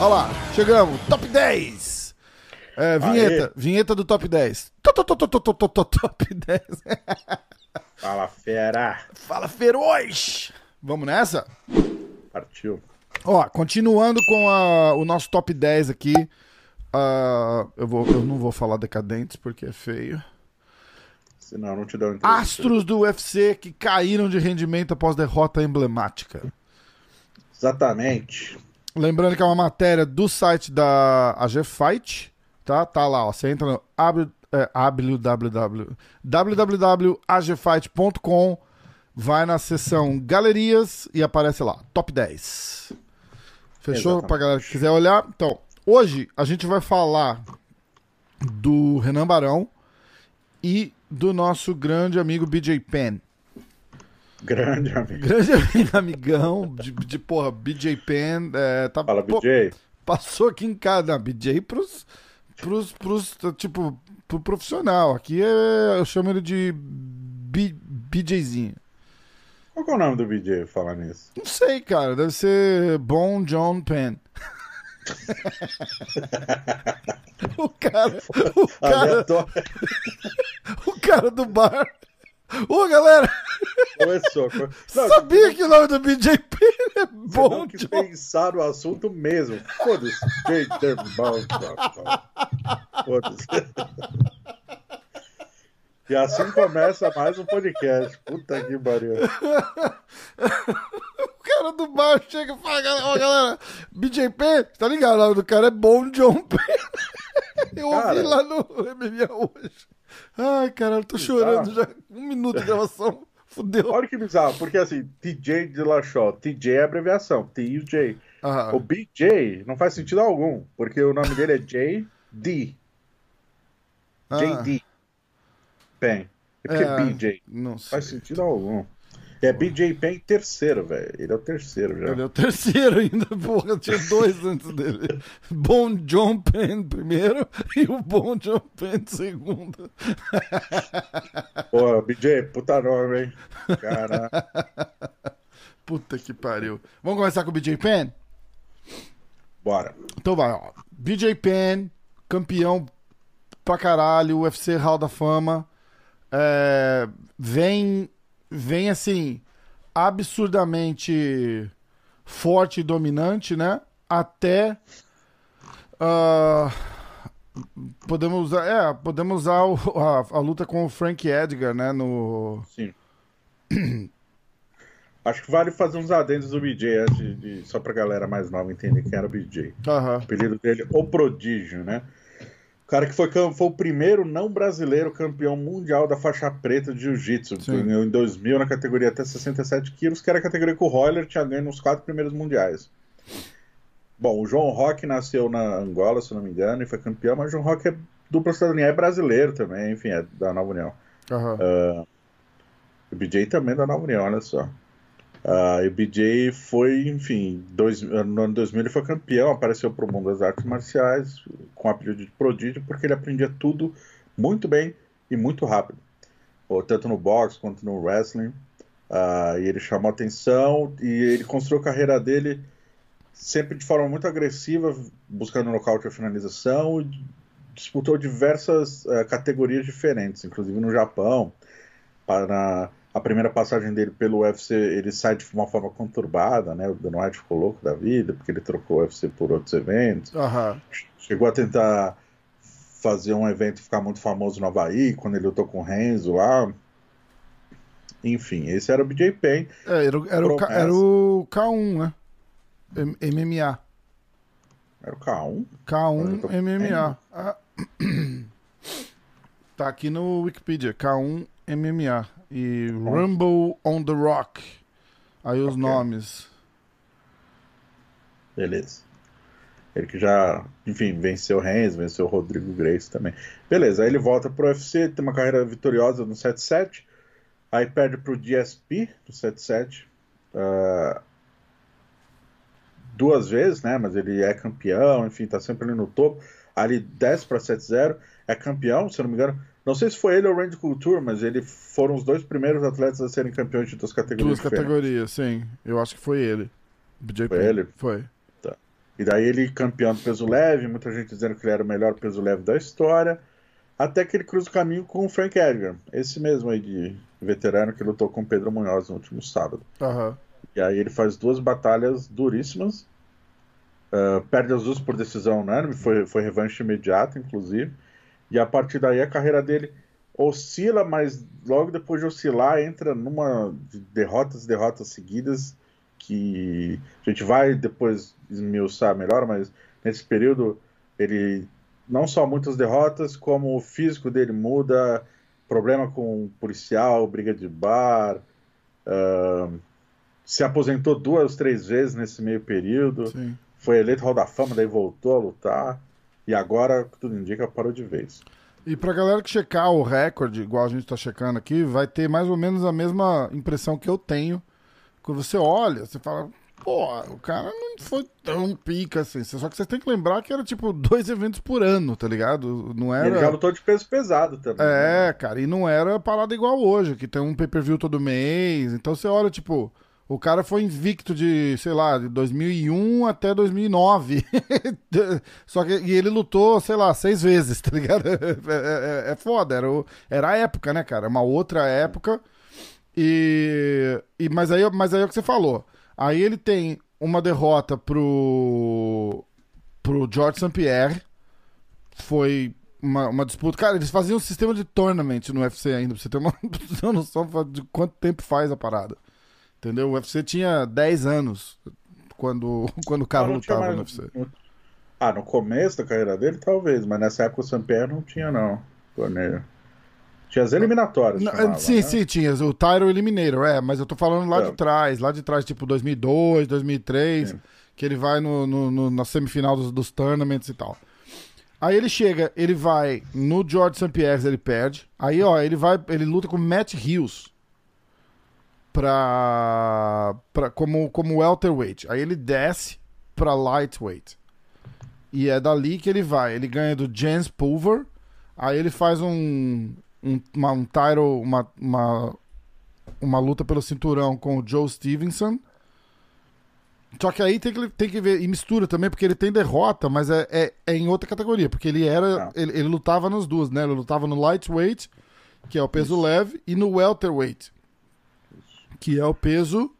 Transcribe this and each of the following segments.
Olha lá, chegamos, top 10. É, vinheta, Aê. vinheta do top 10. To- to- to- to- to- to- to- to- Top 10. Fala, fera. Fala, feroz. Vamos nessa? Partiu. Ó, continuando com a- o nosso top 10 aqui. Ah, eu, vou, eu não vou falar decadentes porque é feio. Senão não te dá um. Astros do UFC que caíram de rendimento após derrota emblemática. Exatamente. Lembrando que é uma matéria do site da AG Fight, tá? Tá lá, ó. Você entra no é, www www.agfight.com, vai na seção Galerias e aparece lá, top 10. Fechou? Exatamente. Pra galera que quiser olhar. Então, hoje a gente vai falar do Renan Barão e do nosso grande amigo BJ Penn. Grande amigo. Grande amigão de, de porra, BJ Penn. É, tá, Fala, pô, BJ. passou aqui em casa. Não, BJ pros, pros, pros, tipo, pro profissional. Aqui é, eu chamo ele de B, BJzinho. Qual é o nome do BJ falar nisso? Não sei, cara. Deve ser Bon John Penn. o cara, o cara, o cara do bar. Ô, galera, Começou. co- Não, sabia que o nome do BJ Penn é Bon não quis pensar no assunto mesmo. Foda-se. Peter Bond. Foda-se. E assim começa mais um podcast. Puta que pariu. O cara do bar chega e fala, galera, ó, galera, BJ Penn, tá ligado? O nome do cara é Bom John Penn. Eu ouvi Cara. lá no MMA hoje. Ai, caralho, tô chorando já. Um minuto de gravação. Fudeu. Olha que bizarro, porque assim, TJ de Lachó, TJ é abreviação, TJ. Ah, O BJ não faz sentido algum, porque o nome dele é JD. ah, JD. Pen. E por que É. BJ? Não Não sei. faz sentido algum. É BJ Pen terceiro, velho. Ele é o terceiro já. Ele é o terceiro ainda, porra. Tinha dois antes dele. Bom John Penn primeiro e o Bom John Penn segundo. Pô, BJ, puta nome, hein? Cara, Puta que pariu. Vamos começar com o BJ Penn? bora. Então vai, ó. BJ Penn, campeão pra caralho, UFC Hall da Fama. É, vem, vem assim, absurdamente forte e dominante, né? Até. ah, podemos usar, é, podemos usar o- a, a luta com o Frank Edgar, né? No, Sim. Acho que vale fazer uns adendos do BJ antes de, só pra galera mais nova entender quem era o BJ. Aham. O apelido dele, o Prodígio, né? O cara que foi, foi o primeiro não brasileiro campeão mundial da faixa preta de jiu-jitsu. Ganhou Em 2000, na categoria até 67 quilos, que era a categoria que o Royler tinha ganho nos quatro primeiros mundiais. Bom, o João Roque nasceu na Angola, se não me engano, e foi campeão, mas o João Roque é dupla cidadania, é brasileiro também, enfim, é da Nova União. aham. O BJ também é da Nova União, olha só. Ah, e o BJ foi, enfim, dois, no ano 2000 ele foi campeão, apareceu para o mundo das artes marciais com o apelido de prodígio, porque ele aprendia tudo muito bem e muito rápido, Ou tanto no boxe quanto no wrestling. Ah, e ele chamou atenção e ele construiu a carreira dele sempre de forma muito agressiva, buscando nocaute e finalização, e disputou diversas eh, categorias diferentes, inclusive no Japão. Para a primeira passagem dele pelo UFC, ele sai de uma forma conturbada, né? O Dana White ficou louco da vida, porque ele trocou o UFC por outros eventos. Aham. Chegou a tentar fazer um evento ficar muito famoso no Havaí, quando ele lutou com o Renzo lá. Enfim, esse era o BJ Penn. É, era, o- era, o, K- era o K1, né? MMA. Era o K1. K1 Eu tô MMA. Ah, tá aqui no Wikipedia. K1 MMA. E Rumble on the Rock. Aí os Ok. nomes. Beleza. Ele que já, enfim, venceu o Renzo, venceu o Rodrigo Grace também. Beleza, aí ele volta pro UFC, tem uma carreira vitoriosa no 7-7. Aí perde pro DSP no 7-7. ah, duas vezes, né? Mas ele é campeão, enfim, tá sempre ali no topo. ali desce para 7-0, é campeão, se eu não me engano. Não sei se foi ele ou o Randy Couture, mas ele foram os dois primeiros atletas a serem campeões de duas categorias. Duas categorias, sim. Eu acho que foi ele. BJ foi ele? Foi. Tá. E daí ele campeão do peso leve, muita gente dizendo que ele era o melhor peso leve da história. Até que ele cruza o caminho com o Frank Edgar, esse mesmo aí de veterano que lutou com o Pedro Munhoz no último sábado. Uhum. E aí ele faz duas batalhas duríssimas. Uh, perde as duas por decisão unânime, foi, foi revanche imediata, inclusive. E a partir daí a carreira dele oscila, mas logo depois de oscilar, entra numa de derrotas e derrotas seguidas que a gente vai depois esmiuçar melhor, mas nesse período ele não só muitas derrotas, como o físico dele muda, problema com policial, briga de bar, uh, se aposentou duas, três vezes nesse meio período, Sim. foi eleito Hall da Fama, daí voltou a lutar, e agora, tudo indica, parou de vez. E pra galera que checar o recorde, igual a gente tá checando aqui, vai ter mais ou menos a mesma impressão que eu tenho. Quando você olha, você fala, pô, o cara não foi tão pica assim. Só que você tem que lembrar que era tipo dois eventos por ano, tá ligado? Não era. E ele já lutou de peso pesado também. É, né? cara, e não era parada igual hoje, que tem um pay-per-view todo mês. Então você olha, tipo, o cara foi invicto de, sei lá, de 2001 até 2009. Só que e ele lutou, sei lá, seis vezes, tá ligado? É, é, é foda, era, o, era a época, né, cara? Uma outra época. E, e mas, aí, mas aí é o que você falou. Aí ele tem uma derrota pro, pro George St. Pierre. Foi uma, uma, disputa. Cara, eles faziam um sistema de tournament no UFC ainda, pra você ter uma, uma noção de quanto tempo faz a parada. Entendeu? O UFC tinha 10 anos quando, quando o cara lutava mais... no UFC. Ah, no começo da carreira dele, talvez, mas nessa época o Saint-Pierre não tinha, não. Torneio. Tinha as eliminatórias. Não, chamava, sim, né? sim, tinha. O Tyro Eliminator, é, mas eu tô falando lá é. de trás, lá de trás, tipo 2002, 2003, sim. que ele vai no, no, no, na semifinal dos, dos tournaments e tal. Aí ele chega, ele vai no George St. Pierre, ele perde. Aí, ó, ele vai, ele luta com Matt Hughes pra, pra como, como welterweight. Aí ele desce pra lightweight. E é dali que ele vai. Ele ganha do Jens Pulver. Aí ele faz um, um, uma, um title, uma, uma, uma luta pelo cinturão com o Joe Stevenson. Só que aí tem que, tem que ver, e mistura também, porque ele tem derrota, mas é, é, é em outra categoria, porque ele era. Ah. Ele, ele, lutava nas duas, né? Ele lutava no lightweight, que é o peso Isso. leve, e no welterweight, que é o peso.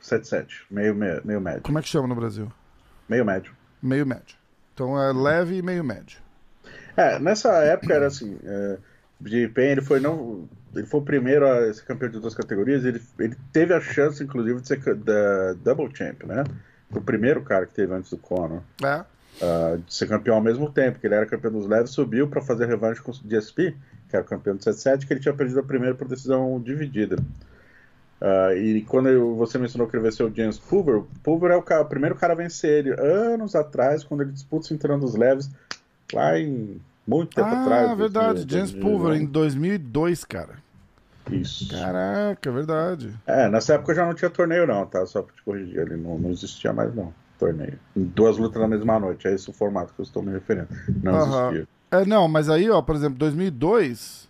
77, meio, meio, meio médio. Como é que chama no Brasil? Meio médio. Meio médio. Então é leve e meio médio. É, nessa época era assim. É, BJ Penn, ele foi não. Ele foi o primeiro a ser campeão de duas categorias. Ele, ele teve a chance, inclusive, de ser da Double Champ, né? O primeiro cara que teve antes do Conor. É. Uh, de ser campeão ao mesmo tempo, que ele era campeão dos leves, subiu para fazer revanche com o DSP, que era o campeão do 77, que ele tinha perdido a primeira por decisão dividida. Uh, e quando eu, você mencionou que ele venceu o James Pulver, o Pulver é o, cara, o, primeiro cara a vencer ele anos atrás, quando ele disputa o cinturão dos leves, lá em muito tempo ah, atrás. Ah, verdade, James Pulver, em 2002, cara. Isso. Caraca, verdade. É, nessa época já não tinha torneio, não, tá? Só pra te corrigir, ele não, não existia mais, não. Torneio. Duas lutas na mesma noite, é esse o formato que eu estou me referindo. Não existia. É, não, mas aí, ó, por exemplo, 2002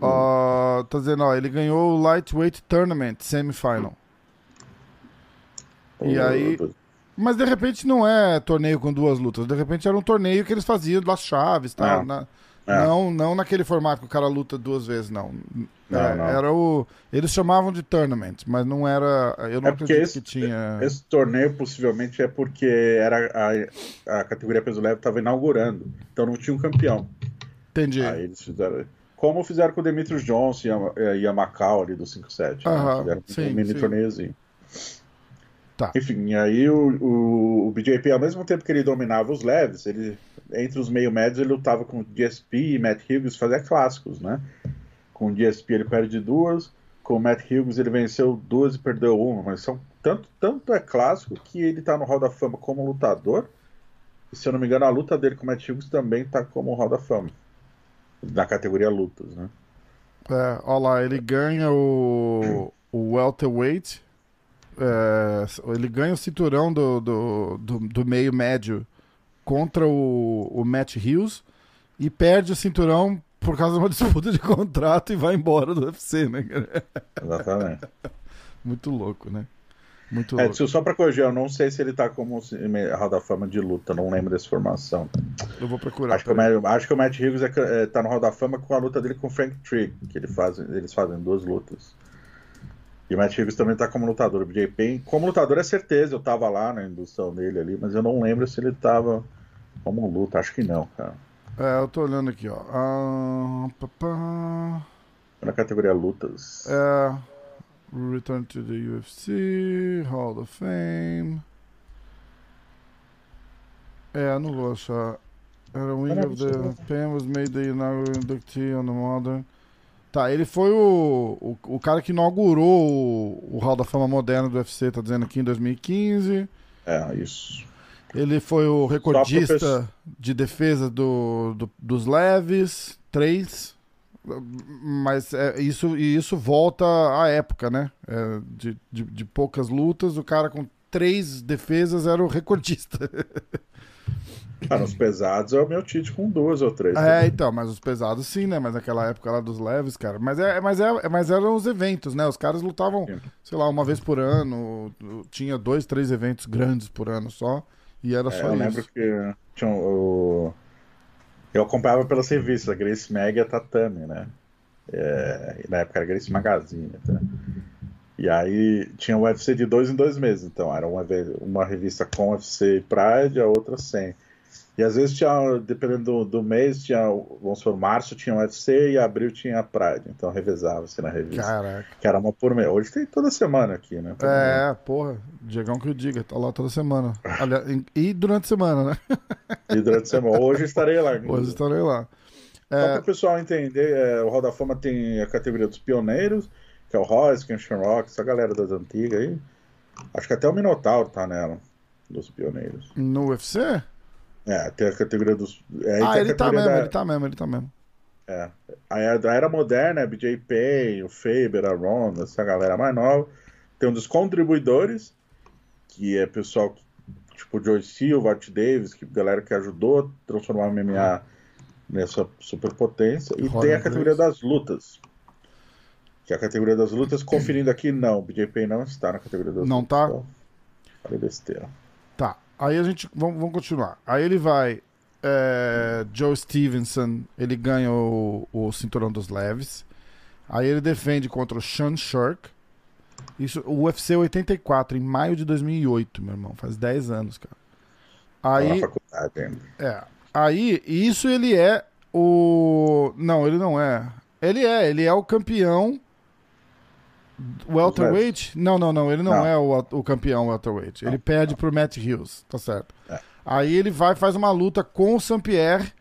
Uh, tá dizendo, ó, ele ganhou o Lightweight Tournament Semifinal. E aí. Mas de repente não é torneio com duas lutas. De repente era um torneio que eles faziam das chaves, tá? É. Na, é. Não, não naquele formato que o cara luta duas vezes, não. Não, é, não. Era o. Eles chamavam de tournament, mas não era. Eu não É acredito esse, que tinha. esse torneio possivelmente é porque era a, a categoria peso leve estava inaugurando, então não tinha um campeão. Entendi. Aí eles fizeram. Como fizeram com o Demetrius Johnson e a, e a Macau ali do 5-7. Aham, né? Fizeram sim, um mini torneiozinho. Tá. Enfim, e aí o, o, o BJP, ao mesmo tempo que ele dominava os leves, ele, entre os meio médios, ele lutava com o DSP e Matt Hughes, fazia clássicos, né? Com o DSP ele perde duas, com o Matt Hughes ele venceu duas e perdeu uma, mas são tanto, tanto é clássico que ele tá no Hall da Fama como lutador, e se eu não me engano, a luta dele com o Matt Hughes também tá como Hall da Fama. Na categoria lutas, né? É, ó lá, ele ganha o, o welterweight. É, ele ganha o cinturão do, do, do, do meio médio contra o, o Matt Hughes e perde o cinturão por causa de uma disputa de contrato e vai embora do UFC, né? Exatamente. Muito louco, né? Muito É, louco. só pra corrigir, eu não sei se ele tá como Hall da Fama de luta, não lembro dessa formação. Eu vou procurar. Acho que, o. Matt, acho que o Matt Hughes é, é, tá no Hall da Fama com a luta dele com o Frank Trigg, que ele faz, eles fazem duas lutas. E o Matt Hughes também tá como lutador. O BJ Penn, como lutador, é certeza, eu tava lá na indução dele ali, mas eu não lembro se ele tava como luta, acho que não, cara. É, eu tô olhando aqui, ó. Ah, pá, pá. Na categoria lutas. É, Return to the UFC, Hall of Fame. É, não vou achar. Era Wing of the Pen was made the inaugural inductee on the modern. Tá, ele foi o, o, o cara que inaugurou o, o Hall da Fama moderno do UFC, tá dizendo aqui em 2015. É, isso. Ele foi o recordista de defesa do, do- dos leves, três. Mas é, isso, e isso volta à época, né? É, de, de, de poucas lutas, o cara com três defesas era o recordista. Ah, nos pesados é o meu Tite com duas ou três. é, então, mas os pesados sim, né? Mas naquela época lá dos leves, cara. Mas, é, mas, é, mas eram os eventos, né? Os caras lutavam, Sim. sei lá, uma vez por ano. Tinha dois, três eventos grandes por ano só. E era É, só eu isso. lembro que tinha o... eu acompanhava pelas revistas, Grace Mag e a Tatame, né? É, na época era Grace Magazine. Tá? E aí tinha o UFC de dois em dois meses, então era uma, uma revista com UFC e Pride, a outra sem. E às vezes tinha, dependendo do, do mês, tinha, vamos supor, março tinha UFC e abril tinha Pride, então revezava-se na revista. Caraca. Que era uma por mês. Hoje tem toda semana aqui, né? É, porra, Diegão que o diga, tá lá toda semana. Aliás, e durante a semana, né? E durante a semana. Hoje estarei lá. Hoje estarei lá. Só É, para o pessoal entender, é, o Hall da Fama tem a categoria dos pioneiros, que é o Royce, que é o Sean Rock, essa galera das antigas aí. Acho que até o Minotauro tá nela, dos pioneiros. no UFC? É, tem a categoria dos. É, aí ah, a ele tá mesmo, da- ele tá mesmo, ele tá mesmo. É. Aí a da era moderna é BJ Pay, o Faber, a Ronda, essa galera mais nova. Tem um dos contribuidores, que é pessoal tipo o Joy Silva, Art Davis, que galera que ajudou a transformar o MMA nessa superpotência. E tem a categoria das lutas. Que é a categoria das lutas, conferindo aqui, não. O BJ Pay não está na categoria das Não lutas. tá? Então, falei besteira. Aí a gente, vamos, vamos continuar. Aí ele vai, é, Joe Stevenson, ele ganha o, o cinturão dos leves. Aí ele defende contra o Sean Shirk. Isso, o UFC 84, em maio de 2008, meu irmão, faz 10 anos, cara. Aí, faculdade. É. Aí, isso ele é o. Não, ele não é. Ele é, ele é o campeão. Welterweight? Não, não, não. Ele não, Não. é o, o campeão welterweight. Ele perde pro Matt Hughes, tá certo. É. Aí ele vai faz uma luta com o Saint-Pierre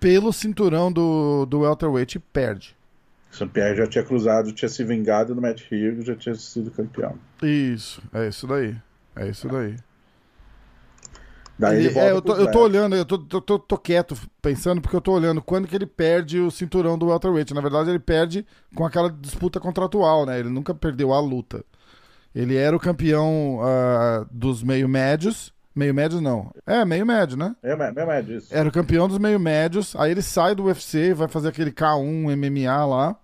pelo cinturão do, do welterweight e perde. O St. Pierre já tinha cruzado, tinha se vingado no Matt Hughes, já tinha sido campeão. Isso, é isso daí. É isso daí. Daí Ele- ele, é, eu, tô, eu tô olhando, eu tô, tô, tô- tô quieto pensando, porque eu tô olhando quando que ele perde o cinturão do welterweight. Na verdade, ele perde com aquela disputa contratual, né? Ele nunca perdeu a luta. Ele era o campeão ah, dos meio médios. Meio médios não. É, meio médio, né? É, mesmo é disso. Era o campeão dos meio médios. Aí ele sai do UFC, vai fazer aquele K1 MMA lá.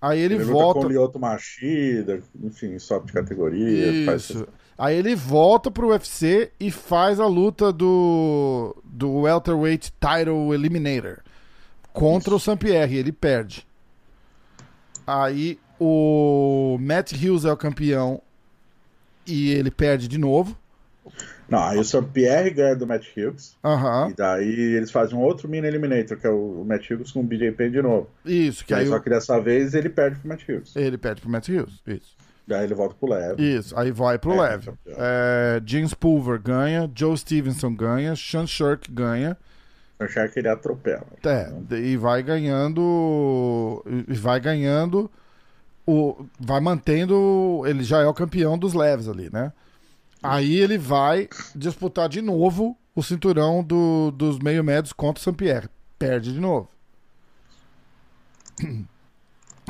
Aí ele, Ele volta. com o Lyoto Machida, enfim, sobe de categoria. Faz... Isso. Aí ele volta pro UFC e faz a luta do, do Welterweight Title Eliminator contra o Saint-Pierre. Ele perde. Aí o Matt Hughes é o campeão e ele perde de novo. Não, aí o St. Pierre ganha do Matt Hughes. Aham. E daí eles fazem um outro mini eliminator, que é o Matt Hughes com o BJ Penn de novo. Isso, que Aí, aí só que dessa vez ele perde pro Matt Hughes. ele perde pro Matt Hughes. Isso. Daí ele volta pro leve. Isso, aí vai pro É, leve. campeão. É, James Pulver ganha, Joe Stevenson ganha, Sean Shirk ganha. Achar que ele atropela. É, e vai ganhando. E vai ganhando. O, vai mantendo. Ele já é o campeão dos leves ali, né? Aí ele vai disputar de novo o cinturão do- dos meio médios contra o Saint-Pierre. Perde de novo.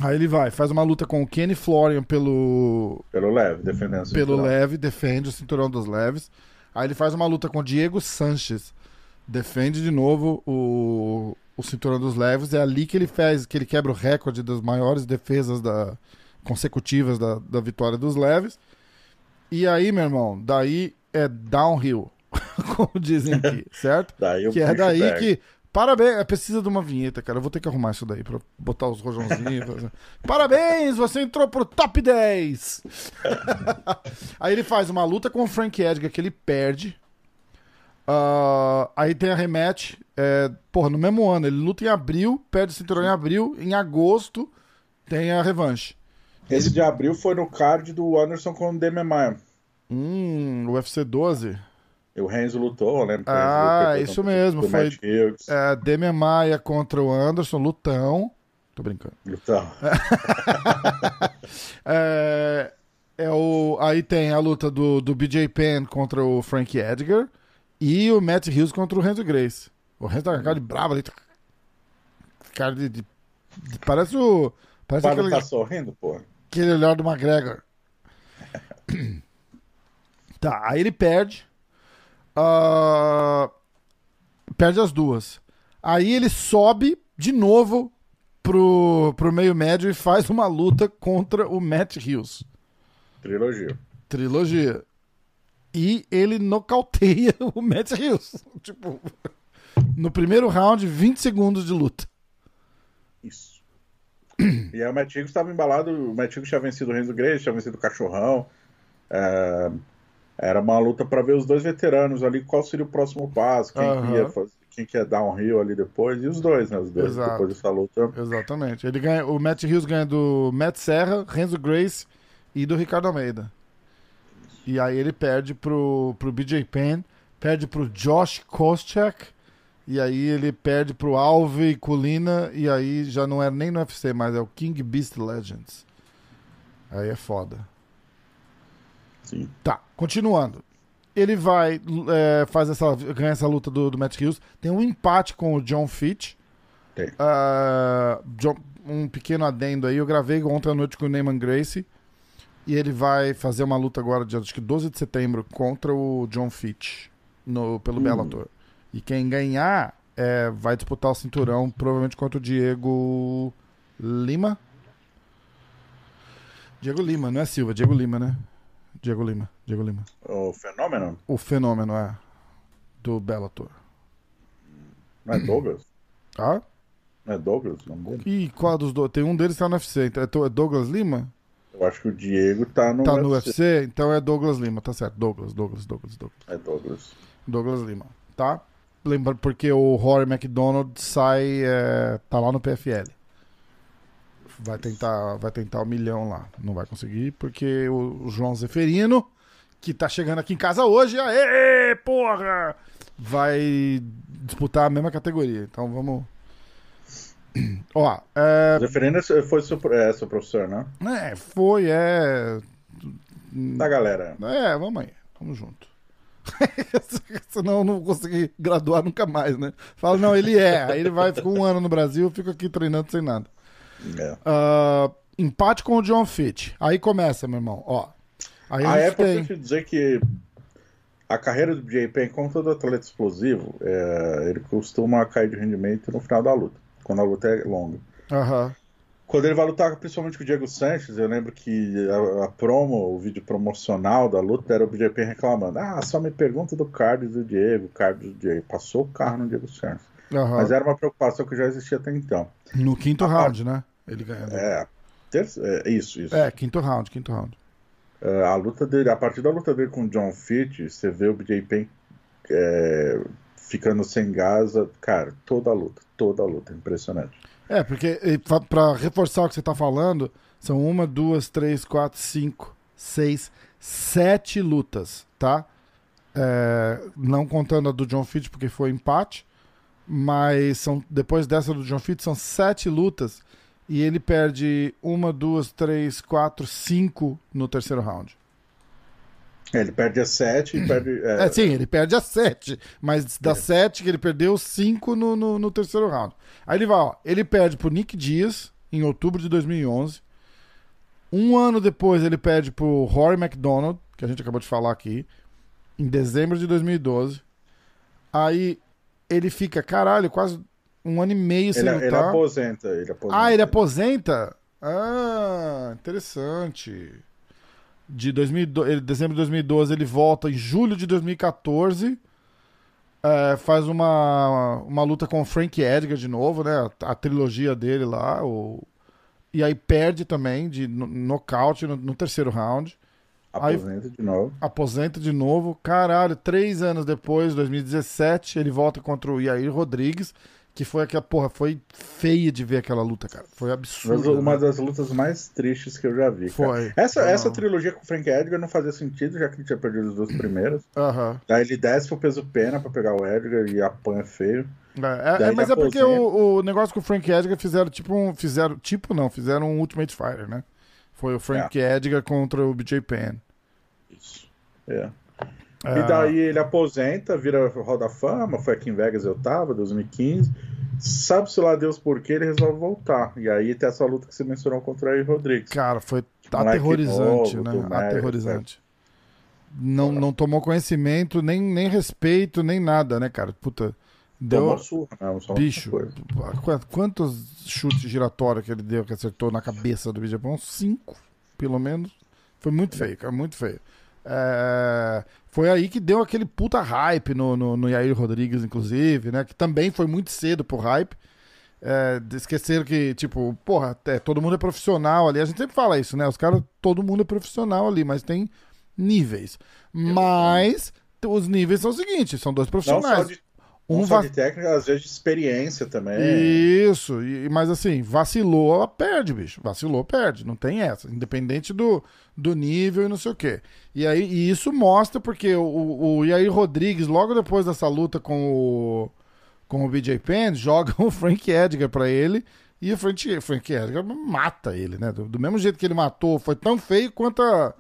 Aí ele vai, faz uma luta com o Kenny Florian pelo, Pelo leve, defendendo o pelo cinturão. leve, defende o cinturão dos leves. Aí ele faz uma luta com o Diego Sanches defende de novo o, o cinturão dos leves. É ali que ele faz, que ele quebra o recorde das maiores defesas da, consecutivas da, da vitória dos leves. E aí, meu irmão, daí é downhill, como dizem aqui, certo? Daí que é daí pega. que. Parabéns, precisa de uma vinheta, cara. Eu vou ter que arrumar isso daí pra botar os rojãozinhos. fazer- Parabéns, você entrou pro top 10! aí ele faz uma luta com o Frank Edgar que ele perde. Ah, aí tem a rematch. É, porra, no mesmo ano. Ele luta em abril, perde o cinturão em abril. Em agosto tem a revanche. Esse de abril foi no card do Anderson com o Demian Maia. Hum, UFC 12. O Renzo lutou, eu lembro que o Ah, lutou isso mesmo, foi-. É, Demian Maia contra o Anderson, lutão. Tô brincando. Lutão. É, é o, aí tem a luta do, do BJ Penn contra o Frank Edgar e o Matt Hughes contra o Renzo Grace. O Renzo tá com cara de bravo ali. tá- Cara de, de- de- parece o. Parece Para aquele, tá sorrindo, pô. aquele olhar do McGregor. tá, aí ele perde. Ah, perde as duas. Aí ele sobe de novo pro, pro meio médio e faz uma luta contra o Matt Hughes. Trilogia. Trilogia. E ele nocauteia o Matt Hughes. tipo, no primeiro round, 20 segundos de luta. Isso. e aí o Matt Hughes estava embalado, o Matt Hughes tinha vencido o Renzo Grace, tinha vencido o Cachorrão. É, Era uma luta para ver os dois veteranos ali, qual seria o próximo passo, quem, que ia fazer, quem que ia downhill ali depois, e os dois, né? Os dois, Exato. depois dessa luta. Exatamente. Ele ganha, o Matt Hughes ganha do Matt Serra, Renzo Grace e do Ricardo Almeida. E aí ele perde pro, pro BJ Penn, perde pro Josh Koscheck, e aí ele perde pro Alve Colina, e aí já não é nem no UFC, mas é o King Beast Legends. Aí é foda. Sim. Tá, continuando. Ele vai, é, faz essa, ganha essa luta do, do Matt Hughes. Tem um empate com o John Fitch. Tem. Ah, John- um pequeno adendo aí. Eu gravei ontem à noite com o Neyman Gracie. E ele vai fazer uma luta agora, dia acho que 12 de setembro, contra o John Fitch no, pelo Hum. Bellator. E quem ganhar é, vai disputar o cinturão, provavelmente contra o Diego Lima. Diego Lima, não é Silva, Diego Lima, né? Diego Lima, Diego Lima. O fenômeno O fenômeno é do Bellator. não é Douglas? Tá? Não é Douglas o nome dele? E qual dos dois? Tem um deles que tá no UFC. Então é é Douglas Lima? Eu acho que o Diego tá no, Tá no UFC. UFC? Então é Douglas Lima, tá certo. Douglas, Douglas, Douglas, Douglas. É Douglas. Douglas Lima, tá? Lembra porque o Rory McDonald sai. é, tá lá no PFL. Vai tentar, vai tentar o milhão lá. Não vai conseguir, porque o, João Zeferino, que tá chegando aqui em casa hoje, aê, porra! Vai disputar a mesma categoria. Então vamos. Ó, é, Zeferino é- foi seu, é, seu professor, né? é, foi, é. Da galera. É, vamos aí, vamos junto. Senão eu não vou conseguir graduar nunca mais, né? Fala, não, ele é. Aí ele vai, fica um ano no Brasil, fica aqui treinando sem nada. É. Ah, empate com o John Fitch. Aí começa, meu irmão. Ó. Aí a Ah, é gente tem. importante dizer que a carreira do BJ Penn, como todo atleta explosivo, é, ele costuma cair de rendimento no final da luta, quando a luta é longa. Aham. Quando ele vai lutar principalmente com o Diego Sanches, eu lembro que a, a promo, o vídeo promocional da luta era o BJ Penn reclamando: Ah, só me pergunta do card do Diego, card do Diego. Passou o carro no Diego Sanches. aham. Mas era uma preocupação que já existia até então. No quinto round, né? Ele ganhou. É, É, terça- é, isso, isso. quinto round, quinto round. É, a luta dele, a partir da luta dele com o John Fitch, você vê o BJ Penn é, ficando sem gasa, cara, toda a luta, toda a luta, impressionante. É, porque pra reforçar o que você tá falando, são uma, duas, três, quatro, cinco, seis, sete lutas, tá? É, não contando a do John Fitch, porque foi empate, mas são depois dessa do John Fitch, são sete lutas e ele perde uma, duas, três, quatro, cinco no terceiro round. É, ele perde a 7 e perde. É, sim, ele perde a sete, mas das sete que ele perdeu, cinco no, no, no terceiro round. Aí ele vai, ó, ele perde pro Nick Dias em outubro de 2011. Um ano depois ele perde pro Rory McDonald, que a gente acabou de falar aqui, em dezembro de 2012. Aí, ele fica, caralho, quase um ano e meio sem Ele, lutar. ele aposenta, ele aposenta. Ah, ele aposenta? Ah, interessante. De 2012, ele, dezembro de 2012 ele volta em julho de 2014. é, faz uma, uma luta com o Frank Edgar de novo, né? A, a trilogia dele lá. O, e aí perde também de no- nocaute no, no terceiro round. Aposenta de novo. Aposenta de novo. Caralho, três anos depois, 2017, ele volta contra o Yair Rodrigues. Que foi aquela, porra, foi feia de ver aquela luta, cara. Foi absurdo. uma né? das lutas mais tristes que eu já vi. cara. Foi. Essa, Foi essa trilogia com o Frank Edgar não fazia sentido, já que ele tinha perdido as duas primeiras. Aham. Daí ele desce pro peso pena pra pegar o Edgar e apanha feio. É, é- é, mas é porque o, o negócio com o Frank Edgar fizeram tipo um. Fizeram, tipo não, fizeram um Ultimate Fighter, né? Foi o Frank Edgar contra o BJ Penn. Isso. É. É, E daí ele aposenta, vira Hall da Fama, foi aqui em Vegas eu tava, 2015. Sabe-se lá Deus por que ele resolve voltar. E aí tem essa luta que você mencionou contra o Rodrigues. Cara, foi aterrorizante, novo, né? Aterrorizante. Não, não tomou conhecimento, nem, nem respeito, nem nada, né, cara? Puta. Tomou Deu. surra, não, só uma Bicho, quantos chutes giratórios que ele deu que acertou na cabeça do? Uns cinco, pelo menos. Foi muito feio, cara, muito feio. É, foi aí que deu aquele puta hype no, no, no Yair Rodrigues, inclusive, né? Que também foi muito cedo pro hype. É, esqueceram que, tipo, porra, é, todo mundo é profissional ali. A gente sempre fala isso, né? Os caras, todo mundo é profissional ali, mas tem níveis. Mas os níveis são os seguintes: são dois profissionais. de, Um não só de técnica, às vezes de experiência também. Isso, e- mas assim, vacilou, perde, bicho. Vacilou, perde. Não tem essa. Independente do, do nível e não sei o quê. E aí e isso mostra porque o, o Yair Rodrigues, logo depois dessa luta com o, com o BJ Penn, joga o Frank Edgar pra ele. E o Frank, Frank Edgar mata ele, né? Do, do mesmo jeito que ele matou, foi tão feio quanto a,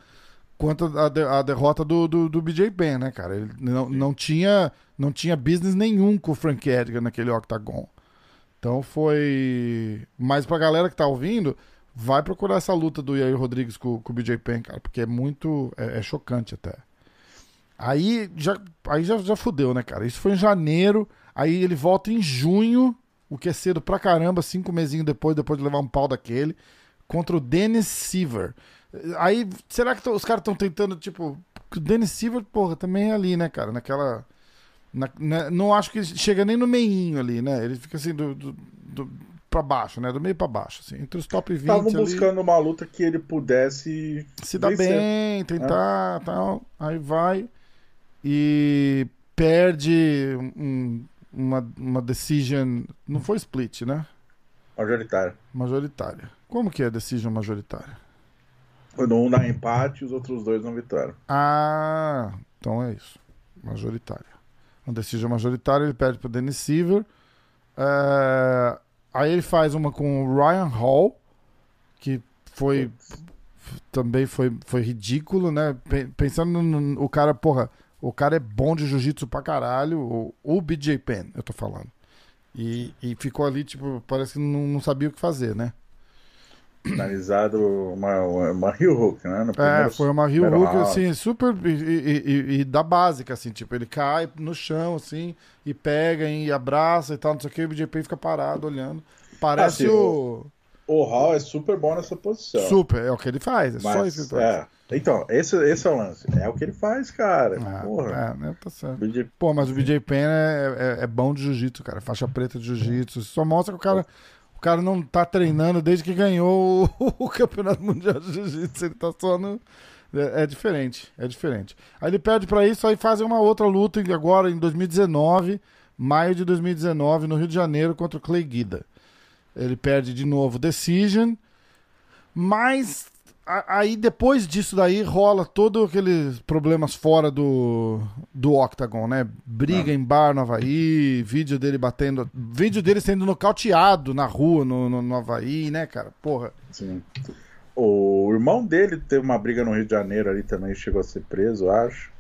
quanto a, de- a derrota do, do, do BJ Penn, né, cara? Ele não, não, tinha, não tinha business nenhum com o Frank Edgar naquele octagon. Então foi. Mas pra galera que tá ouvindo, vai procurar essa luta do Yair Rodrigues com, com o BJ Penn, cara, porque é muito. É, é chocante até. Aí já, aí já, já fudeu, né, cara? Isso foi em janeiro, aí ele volta em junho, o que é cedo pra caramba, cinco mesinhos depois, depois de levar um pau daquele, contra o Dennis Seaver. Aí, será que os caras estão tentando, tipo. O Dennis Seaver, porra, também é ali, né, cara? Naquela. Na- na- não acho que chega nem no meinho ali, né? Ele fica assim do, do, do, pra baixo, né? Do meio pra baixo, assim. Entre os top 20 Estavam ali, buscando uma luta que ele pudesse se dar vencer. bem, tentar, tal. Aí vai e perde um- uma, uma decision. Não foi split, né? majoritário. Majoritária. Como que é decision majoritária? Um na empate e os outros dois na vitória. Ah, então é isso. Majoritária. Uma decisão majoritária, ele perde pro Dennis Seaver. É, aí ele faz uma com o Ryan Hall, que foi também foi, foi ridículo, né? Pe- Pensando no, no- o cara, porra, o cara é bom de jiu-jitsu pra caralho, o, o BJ Penn, eu tô falando. E, e ficou ali, tipo, parece que não, não sabia o que fazer, né? Finalizado uma, uma, uma heel hook, né? No É, primeiro- foi uma Rio Hook, round. assim, super. E, e- e- da básica, assim, tipo, ele cai no chão, assim, e pega e abraça e tal, não sei o que, e o BJP fica parado olhando. Parece Assim, o. O Hall é super bom nessa posição. Super, é o que ele faz, é só Mas, isso que ele faz. é. Então, esse, esse é o lance. É o que ele faz, cara. Ah, Porra. é, né, tá certo. BJ Pô, mas o BJ Penn é, é, é bom de jiu-jitsu, cara. Faixa preta de jiu-jitsu. Só mostra que o cara, o cara não tá treinando desde que ganhou o, Campeonato Mundial de Jiu-Jitsu. Ele tá só no. É, é diferente, é diferente. Aí ele perde pra isso, aí fazem uma outra luta agora em 2019, maio de 2019, no Rio de Janeiro, contra o Clay Guida. Ele perde de novo Decision, mas aí depois disso daí rola todos aqueles problemas fora do, do Octagon, né? Briga em bar no Havaí, vídeo dele batendo. Vídeo dele sendo nocauteado na rua no, no, no Havaí, né, cara? Porra. Sim. O irmão dele teve uma briga no Rio de Janeiro ali também, chegou a ser preso, acho.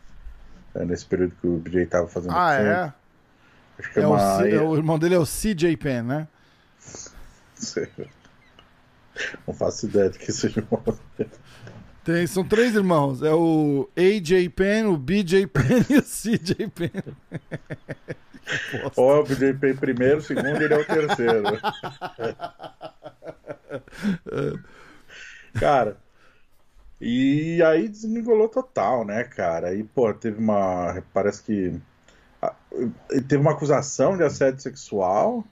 É, nesse período que o BJ tava fazendo Ah, é? Acho que é, É o, uma. C- é o irmão dele é o CJ Penn, né? Não faço ideia do que seja. Tem, são três irmãos. É o AJ Penn, o BJ Penn e o CJ Penn. Ou é o BJ Penn primeiro, segundo ele é o terceiro. cara, e aí desmigolou total, né, cara? Aí, pô, teve uma. Parece que. Teve uma acusação de assédio sexual,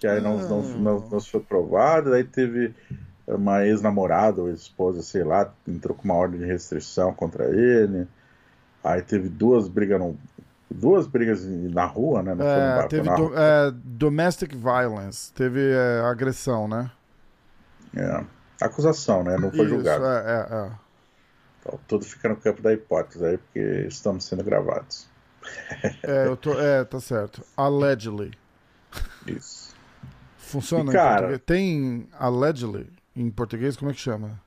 que aí não, não, não, não foi provada. Aí teve uma ex-namorada ou ex-esposa, sei lá, entrou com uma ordem de restrição contra ele. Aí teve duas brigas no, duas brigas na rua, né? É, teve do, é, domestic violence, teve é, agressão, né? É, acusação, né? Não foi Isso, julgado. É, é, é. Então, tudo fica no campo da hipótese aí, porque estamos sendo gravados. É, eu tô, é tá certo. Allegedly. Isso. Funciona e, cara, Tem allegedly em português, como é que chama?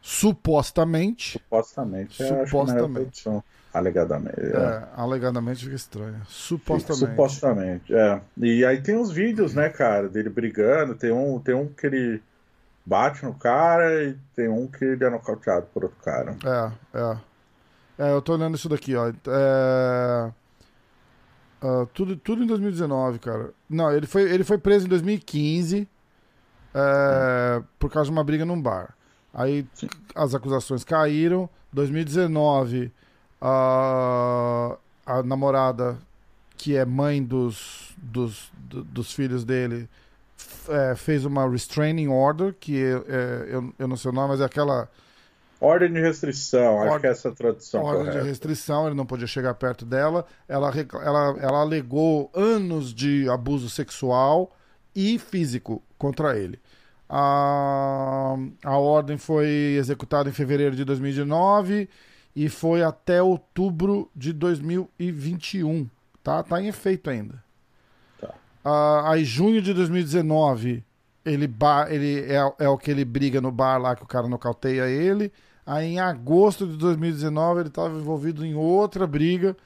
Supostamente. Supostamente. Supostamente. Alegadamente. É. é, alegadamente fica estranho. Supostamente. Supostamente, é. E aí tem uns vídeos, né, cara, dele brigando. Tem um, tem um que ele bate no cara e tem um que ele é nocauteado por outro cara. É, é. É, eu tô olhando isso daqui, ó. É... Uh, tudo, tudo em 2019, cara. Não, ele foi, ele foi preso em 2015 é, por causa de uma briga num bar. Aí Sim. as acusações caíram. 2019, a, a namorada, que é mãe dos, dos, dos filhos dele, é, fez uma restraining order, que é, é, eu, eu não sei o nome, mas é aquela. Ordem de restrição, acho que é essa tradução Ordem correta. de restrição, ele não podia chegar perto dela. Ela, ela, ela alegou anos de abuso sexual e físico contra ele. A, a ordem foi executada em fevereiro de 2019 e foi até outubro de 2021. Tá, tá em efeito ainda. Uh, aí, junho de 2019, ele, ele é, é o que ele briga no bar lá que o cara nocauteia ele. Aí, em agosto de 2019, ele estava envolvido em outra briga,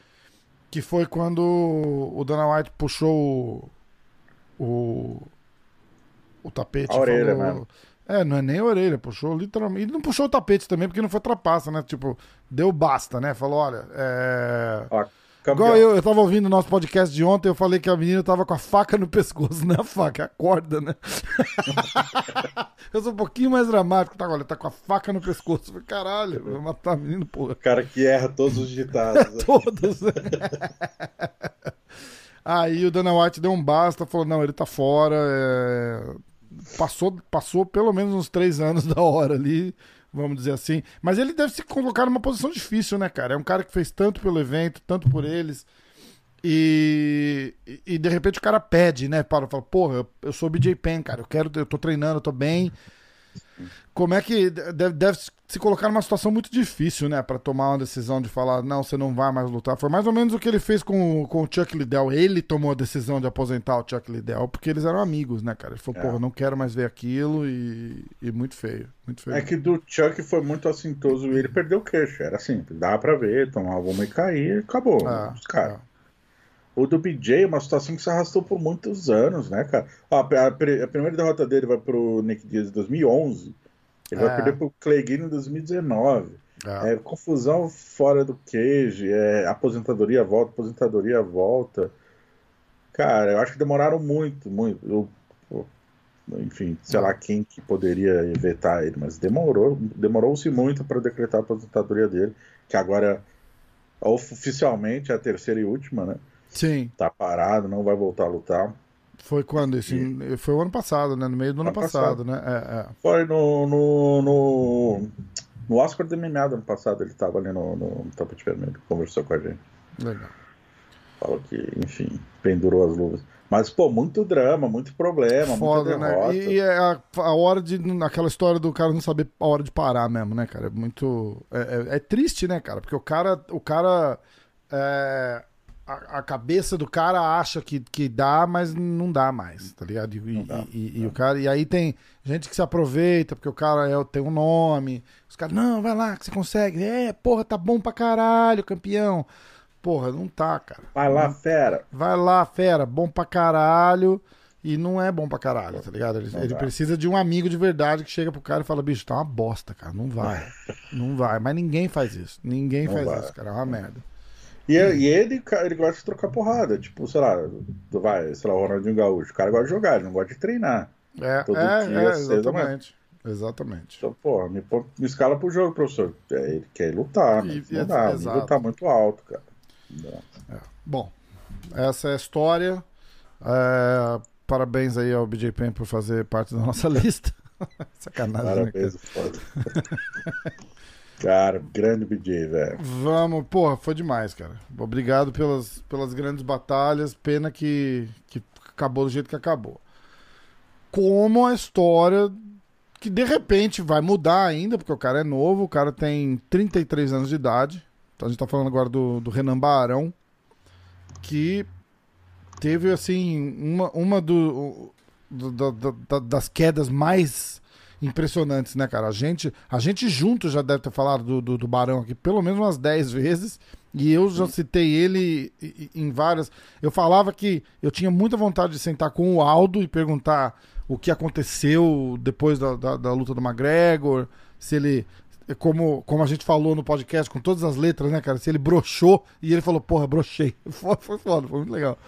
que foi quando o Dana White puxou o, o, o tapete. A orelha, falou, É, não é nem a orelha, puxou literalmente. Ele não puxou o tapete também, porque não foi trapaça, né? Tipo, deu basta, né? Falou, olha, é. Ó, Campeão. Igual eu, eu tava ouvindo o nosso podcast de ontem, eu falei que a menina tava com a faca no pescoço, não é a faca, é a corda, né? eu sou um pouquinho mais dramático, tá? Olha, tá com a faca no pescoço. Eu falei, caralho, vou matar a menina, porra. O cara que erra todos os ditados. Né? todos. Aí o Dana White deu um basta, falou, não, ele tá fora. É... Passou, passou pelo menos uns três anos da hora ali vamos dizer assim. Mas ele deve se colocar numa posição difícil, né, cara? É um cara que fez tanto pelo evento, tanto por eles. E, e de repente o cara pede, né? Para fala, porra, eu, eu sou BJ Penn, cara, eu quero, eu tô treinando, eu tô bem. Como é que deve, deve se colocar numa situação muito difícil, né? para tomar uma decisão de falar, não, você não vai mais lutar. Foi mais ou menos o que ele fez com, com o Chuck Liddell. Ele tomou a decisão de aposentar o Chuck Liddell, porque eles eram amigos, né, cara? Ele falou, é. porra, não quero mais ver aquilo e, e muito feio, muito feio. É que do Chuck foi muito assintoso e ele perdeu o queixo. Era assim, dá pra ver, tomava uma e cair acabou. É, os caras. É. O do BJ é uma situação que se arrastou por muitos anos, né, cara? a, a, a, primeira derrota dele vai pro Nick Diaz em 2011. Ele é. vai perder pro Guida em 2019. É. é. confusão fora do cage, é, aposentadoria volta, aposentadoria volta. Cara, eu acho que demoraram muito, muito. Eu, enfim, sei lá quem que poderia vetar ele, mas demorou, demorou-se muito para decretar a aposentadoria dele, que agora oficialmente é a terceira e última, né? Sim. Tá parado, não vai voltar a lutar. Foi quando? Esse, e... Foi o ano passado, né? No meio do ano, ano passado, passado, né? É, é. Foi no, no, no, no Oscar de MMA do ano passado, ele tava ali no, no Tapete Vermelho, conversou com a gente. Legal. Falou que, enfim, pendurou as luvas. Mas, pô, muito drama, muito problema, Foda, muita né? derrota. Né? E, e é a, a, hora de. Aquela história do cara não saber a hora de parar mesmo, né, cara? É muito. É, é, é triste, né, cara? Porque o cara. O cara. É, a, a, cabeça do cara acha que, que dá, mas não dá mais, tá ligado? E, dá, e, e o cara, e aí tem gente que se aproveita porque o cara é, tem um nome. Os caras, não, vai lá que você consegue. É, porra, tá bom pra caralho, campeão. Porra, não tá, cara. Vai lá, fera. Vai lá, fera, bom pra caralho. e não é bom pra caralho, tá ligado? Ele, ele precisa de um amigo de verdade que chega pro cara e fala, bicho, tá uma bosta, cara, não vai. não vai. Mas ninguém faz isso. Ninguém não faz vai. isso, cara. É uma merda. E, e, ele, ele gosta de trocar porrada. Tipo, sei lá, vai, sei lá, o Ronaldinho Gaúcho. O cara gosta de jogar, ele não gosta de treinar. É, Todo é, dia, é exatamente. Exatamente. Então, pô, me, me escala pro jogo, professor. É, ele quer lutar, mas e, não dá. O nível tá muito alto, cara. É. Bom, essa é a história. É, parabéns aí ao BJ Penn por fazer parte da nossa lista. Sacanagem. Né, parabéns, né, foda. cara, grande BJ, velho. Vamos, porra, foi demais, cara. Obrigado pelas, pelas grandes batalhas. Pena que, que acabou do jeito que acabou. Como a história que de repente vai mudar ainda, porque o cara é novo, o cara tem 33 anos de idade. Então a gente tá falando agora do, do Renan Barão, que teve assim uma, uma do, do, do, do, das quedas mais impressionantes, né, cara? A gente, a gente junto já deve ter falado do, do, do Barão aqui pelo menos umas 10 vezes. E eu já citei ele em várias. Eu falava que eu tinha muita vontade de sentar com o Aldo e perguntar o que aconteceu depois da, da, da luta do McGregor, se ele como, como a gente falou no podcast, com todas as letras, né, cara? Se ele broxou e ele falou, porra, brochei. Foi, foi foda, foi muito legal.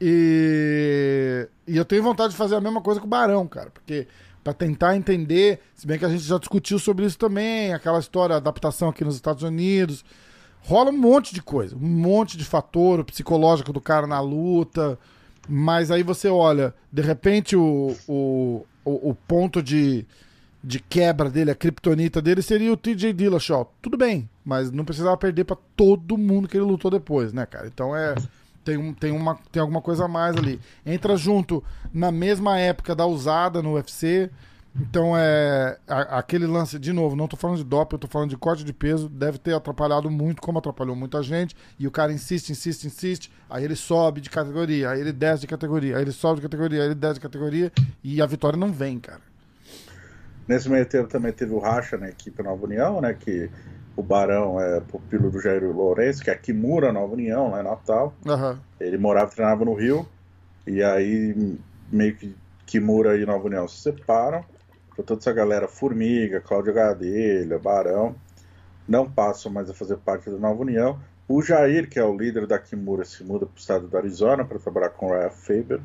E, e eu tenho vontade de fazer a mesma coisa com o Barão, cara, porque para tentar entender, se bem que a gente já discutiu sobre isso também, aquela história, adaptação aqui nos Estados Unidos. Rola um monte de coisa, um monte de fator psicológico do cara na luta. Mas aí você olha, de repente o, o, o, o ponto de, de quebra dele, a criptonita dele seria o TJ Dillashaw. Tudo bem, mas não precisava perder para todo mundo que ele lutou depois, né, cara? Então é tem, tem, uma, tem alguma coisa a mais ali. Entra junto na mesma época da usada no UFC. Então é a, aquele lance, de novo, não tô falando de doping, eu tô falando de corte de peso, deve ter atrapalhado muito, como atrapalhou muita gente, e o cara insiste, insiste, insiste, aí ele sobe de categoria, aí ele desce de categoria, aí ele sobe de categoria, aí ele desce de categoria, e a vitória não vem, cara. Nesse meio tempo também teve o Racha na equipe Nova União, né, que o Barão é pupilo do Jair Lourenço, que é Kimura Nova União, lá em Natal. Uhum. Ele morava e treinava no Rio, e aí meio que Kimura e Nova União se separam, para toda essa galera, Formiga, Cláudio Gadelha, Barão, não passam mais a fazer parte da Nova União. O Jair, que é o líder da Kimura, se muda para o estado do Arizona para trabalhar com o Ryan Faber.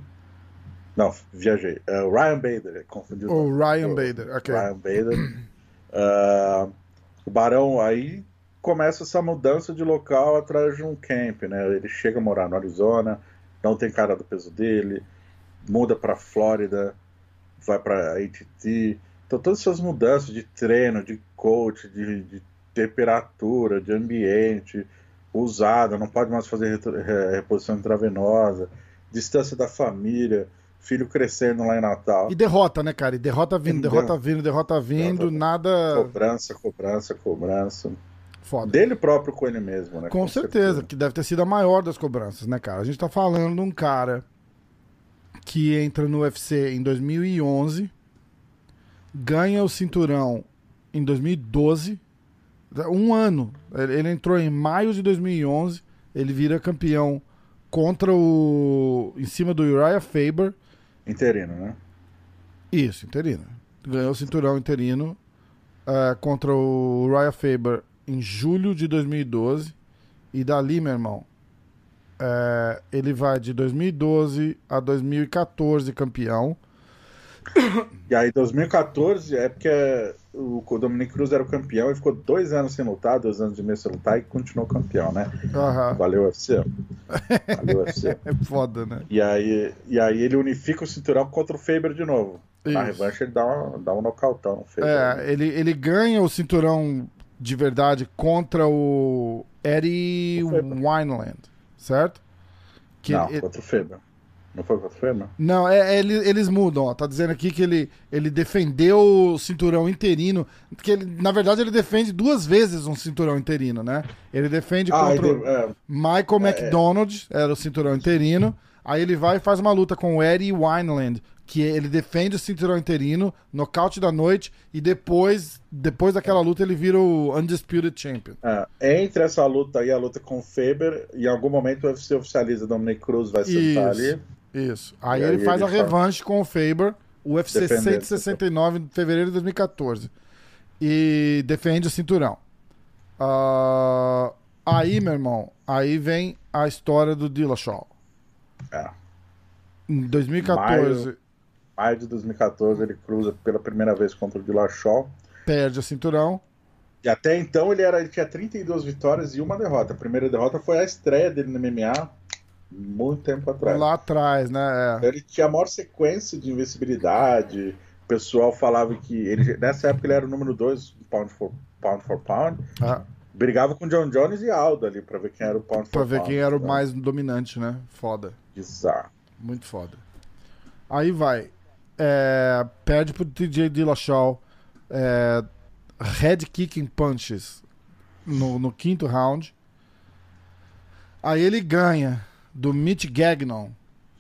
Não, viajei. Uh, Ryan Bader, confundiu. O Ryan Bader, ok. Ryan Bader. Uh, o Barão aí começa essa mudança de local atrás de um camp, né? Ele chega a morar no Arizona, não tem cara do peso dele, muda para Flórida, vai para ATT. Então, todas essas mudanças de treino, de coach, de, de temperatura, de ambiente, usada, não pode mais fazer reposição intravenosa, distância da família, filho crescendo lá em Natal. E derrota, né, cara? E derrota vindo, derrota vindo, derrota vindo, nada. Cobrança, cobrança, cobrança. Foda. Dele próprio com ele mesmo, né? Com, com certeza, certeza, que deve ter sido a maior das cobranças, né, cara? A gente tá falando de um cara que entra no UFC em 2011, ganha o cinturão em 2012, um ano. Ele entrou em maio de 2011, ele vira campeão contra o. em cima do Uriah Faber. Interino, né? Isso, interino. Ganhou o cinturão interino uh, contra o Uriah Faber em julho de 2012. E dali, meu irmão, é, ele vai de 2012 a 2014 campeão. E aí, 2014 é porque o, Dominic Cruz era o campeão e ficou dois anos sem lutar, dois anos de mês sem lutar e continuou campeão, né? Uhum. Valeu, UFC. Valeu, UFC. é foda, né? E aí, e aí ele unifica o cinturão contra o Faber de novo. Isso. Na revanche ele dá, uma, dá um nocautão no Faber. É, né? ele, ele ganha o cinturão de verdade contra o Eddie Wineland certo? Que não, ele, contra o Feber. Não foi o Feber? Não, é, é, eles mudam, ó. Tá dizendo aqui que ele, ele defendeu o cinturão interino. Que ele, na verdade, ele defende duas vezes um cinturão interino, né? Ele defende ah, contra ele, é, Michael é, McDonald, era o cinturão interino. Aí ele vai e faz uma luta com o Eddie Wineland, que ele defende o cinturão interino, nocaute da noite, e depois, depois daquela luta ele vira o Undisputed Champion. É, entre essa luta e a luta com o Faber, em algum momento o UFC oficializa Dominic Cruz vai sentar ali. Isso. Aí, E aí ele faz ele a revanche com o Faber, UFC Defendendo. 169 de fevereiro de 2014. E defende o cinturão. Ah, aí, meu irmão, aí vem a história do Dillashaw. É. Em 2014, Maio. Maio de 2014 ele cruza pela primeira vez contra o Dillashaw. perde o cinturão. E até então ele, era, ele tinha 32 vitórias e uma derrota. A primeira derrota foi a estreia dele no MMA, muito tempo atrás. Lá atrás, né? É. Ele tinha a maior sequência de invencibilidade. O pessoal falava que ele nessa época ele era o número 2 pound for pound, for pound. Ah, Brigava com John Jones e Aldo ali pra ver quem era o pound for pra ver pound. quem era o Então, mais dominante, né? Foda. Bizarro. Muito foda. Aí vai. É, perde pro TJ Dillashaw. É, head kicking punches no, no quinto round. Aí ele ganha do Mitch Gagnon.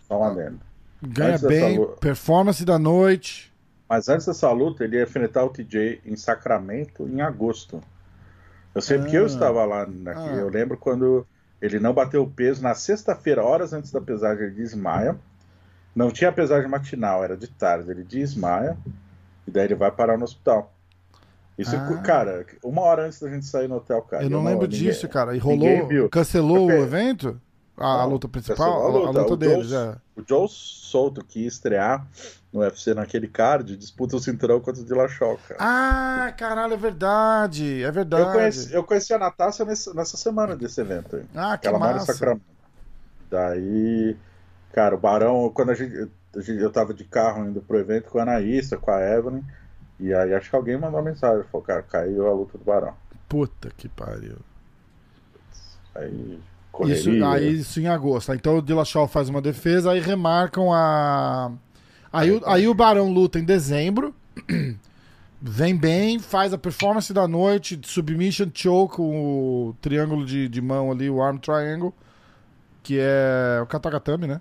Um adendo. Ganha Antes bem. luta- Performance da noite. Mas antes dessa luta, ele ia enfrentar o TJ em Sacramento em agosto. Eu sei porque eu Ah. estava lá. Né? Ah. Eu lembro quando ele não bateu o peso na sexta-feira, horas antes da pesagem, ele desmaia. Não tinha pesagem matinal, era de tarde. Ele desmaia e daí ele vai parar no hospital. Isso, Ah. cara, uma hora antes da gente sair no hotel, cara. Eu não lembro disso, cara. E ninguém rolou. Cancelou o evento? A, a luta principal? cancelou a A, a luta. luta O deles, Joe- é. O Joe Souto, que ia estrear no UFC naquele card, disputa o cinturão contra o Dillashaw, cara. Ah, caralho, é verdade. É verdade. Eu conheci, eu conheci a Natácia nessa, nessa semana desse evento aí. Ah, que Ela mora em massa. Sacramento. Daí, cara, o Barão, quando a gente, a gente- eu tava de carro indo pro evento com a Anaísa, com a Evelyn, e aí acho que alguém mandou uma mensagem, falou, cara, caiu a luta do Barão. Puta que pariu. Aí, Isso, correria. aí isso em agosto. Então o Dillashaw faz uma defesa, aí remarcam a. Aí, o- aí o Barão luta em dezembro. Vem bem, faz a performance da noite, submission choke, o triângulo de, de mão ali, o arm triangle, que é o katagatame, né?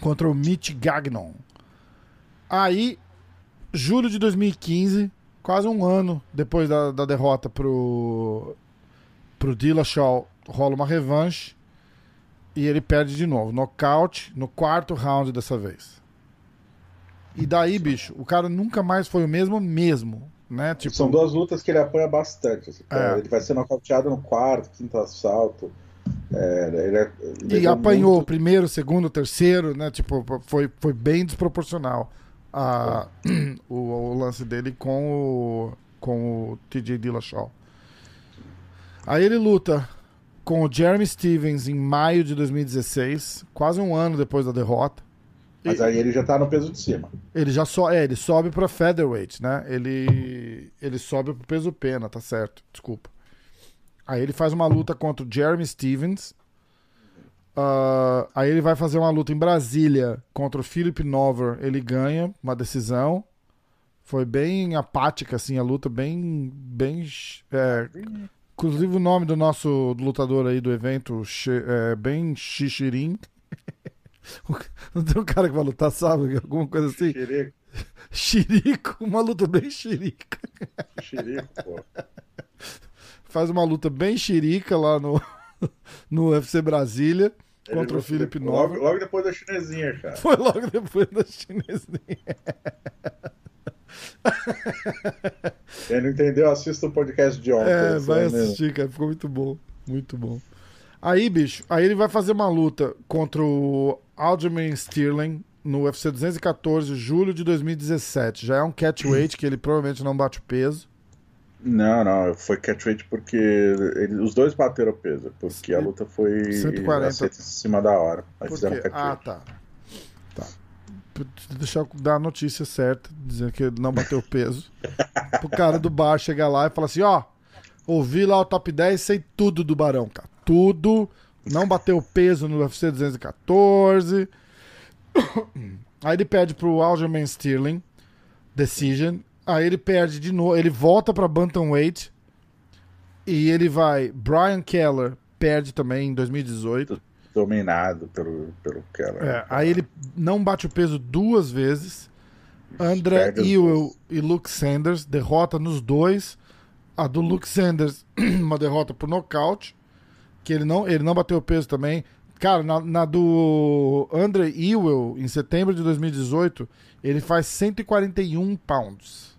Contra o Mitch Gagnon. Aí, julho de 2015, quase um ano depois da, da derrota pro, pro Dillashaw, rola uma revanche e ele perde de novo. Nocaute no quarto round dessa vez. E daí, bicho, o cara nunca mais foi o mesmo mesmo, né? Tipo, São duas lutas que ele apanha bastante. assim. É. Ele vai ser nocauteado no quarto, quinto assalto. É, ele é- ele e é apanhou o muito- primeiro, segundo, terceiro, né? Tipo, foi, foi bem desproporcional a, o, o lance dele com o, com o TJ Dillashaw. Aí ele luta com o Jeremy Stevens em maio de 2016, quase um ano depois da derrota. Mas aí ele já tá no peso de cima. Ele já só, é, ele sobe pra featherweight, né? Ele ele sobe pro peso pena, tá certo? Desculpa. Aí ele faz uma luta contra o Jeremy Stevens. Ah, aí ele vai fazer uma luta em Brasília contra o Philip Nover. Ele ganha uma decisão. Foi bem apática, assim, a luta, bem. bem é, inclusive o nome do nosso lutador aí do evento, é, bem Xixirim. Não tem um cara que vai lutar, sabe? Alguma coisa assim. Xerico, Xirico, uma luta bem xirica. xerico, pô. Faz uma luta bem xirica lá no, no UFC Brasília Ele contra o Felipe Nova. Logo, logo depois da chinesinha, cara. Foi logo depois da chinesinha. Quem não entendeu, assista o podcast de ontem. É, vai mesmo. assistir, cara. Ficou muito bom. Muito bom. Aí, bicho, aí ele vai fazer uma luta contra o Aljamain Sterling no UFC 214, julho de 2017. Já é um catchweight que ele provavelmente não bate o peso. Não, não, foi catchweight porque ele- os dois bateram peso, porque a luta foi 140. aceita em cima da hora. Aí fizeram catchweight. Ah. Tá. P- Deixa eu dar a notícia certa, dizendo que não bateu peso. Pro cara do bar chegar lá e falar assim: ó, ouvi lá o top 10, sei tudo do Barão, cara. Tudo. Não bateu peso no UFC 214. Aí ele pede pro Aljamain Sterling, Decision. Aí ele perde de novo. Ele volta pra Bantamweight. E ele vai. Brian Keller perde também em 2018. Dominado pelo, pelo Keller. É, aí ele não bate o peso duas vezes. André Ewell e Luke Sanders, derrota nos dois. A do Luke Sanders, uma derrota por nocaute. Que ele não, ele não bateu o peso também. Cara, na, na do Andre Ewell, em setembro de 2018, ele faz 141 pounds.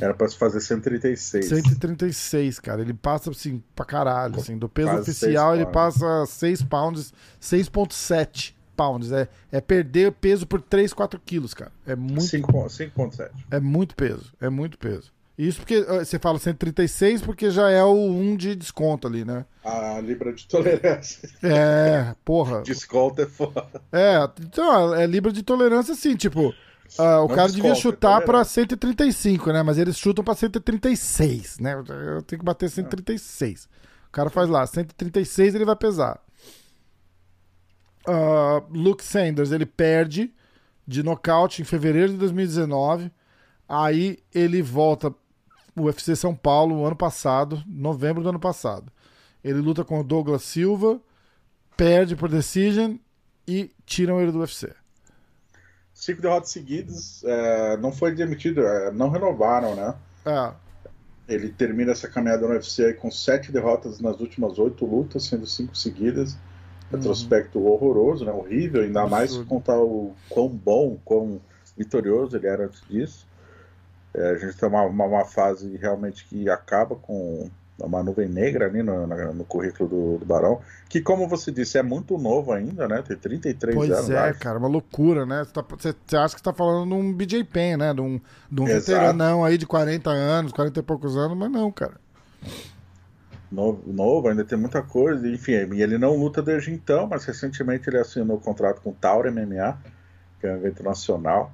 Era pra se fazer 136. 136, cara. Ele passa, assim, pra caralho. Assim, do peso Quase oficial, ele passa 6 pounds, 6,7 pounds. É, é perder peso por 3, 4 quilos, cara. É muito, 5,7. é muito peso. É muito peso. Isso porque eh, você fala 136 porque já é o 1 de desconto ali, né? A libra de tolerância. É, porra. Desconto é foda. É, então, é libra de tolerância sim, tipo, ah, o Não cara devia chutar pra tolerância. 135, né? Mas eles chutam pra 136, né? Eu tenho que bater 136. O cara faz lá, 136 ele vai pesar. Ah, Luke Sanders, ele perde de nocaute em fevereiro de 2019. Aí ele volta o UFC São Paulo ano passado, novembro do ano passado. Ele luta com o Douglas Silva, perde por decision e tiram ele do UFC. Cinco derrotas seguidas, é, não foi demitido, é, não renovaram, né? É, Ele termina essa caminhada no UFC aí com sete derrotas nas últimas oito lutas, sendo cinco seguidas. Retrospecto horroroso, né? Horrível, ainda mais Absurdo. contar o quão bom, quão vitorioso ele era antes disso. É, a gente tem uma, uma, uma fase realmente que acaba com uma nuvem negra ali no, na- no currículo do, do Barão, que, como você disse, é muito novo ainda, né? Tem 33 pois anos. é, acho. cara, uma loucura, né? Você, tá- você- você acha que você tá falando de um BJ Penn, né? De um, de um veteranão aí de 40 anos, 40 e poucos anos, mas não, cara. Novo, novo, ainda tem muita coisa. Enfim, ele não luta desde então, mas recentemente ele assinou o contrato com o Tauro MMA, que é um evento nacional.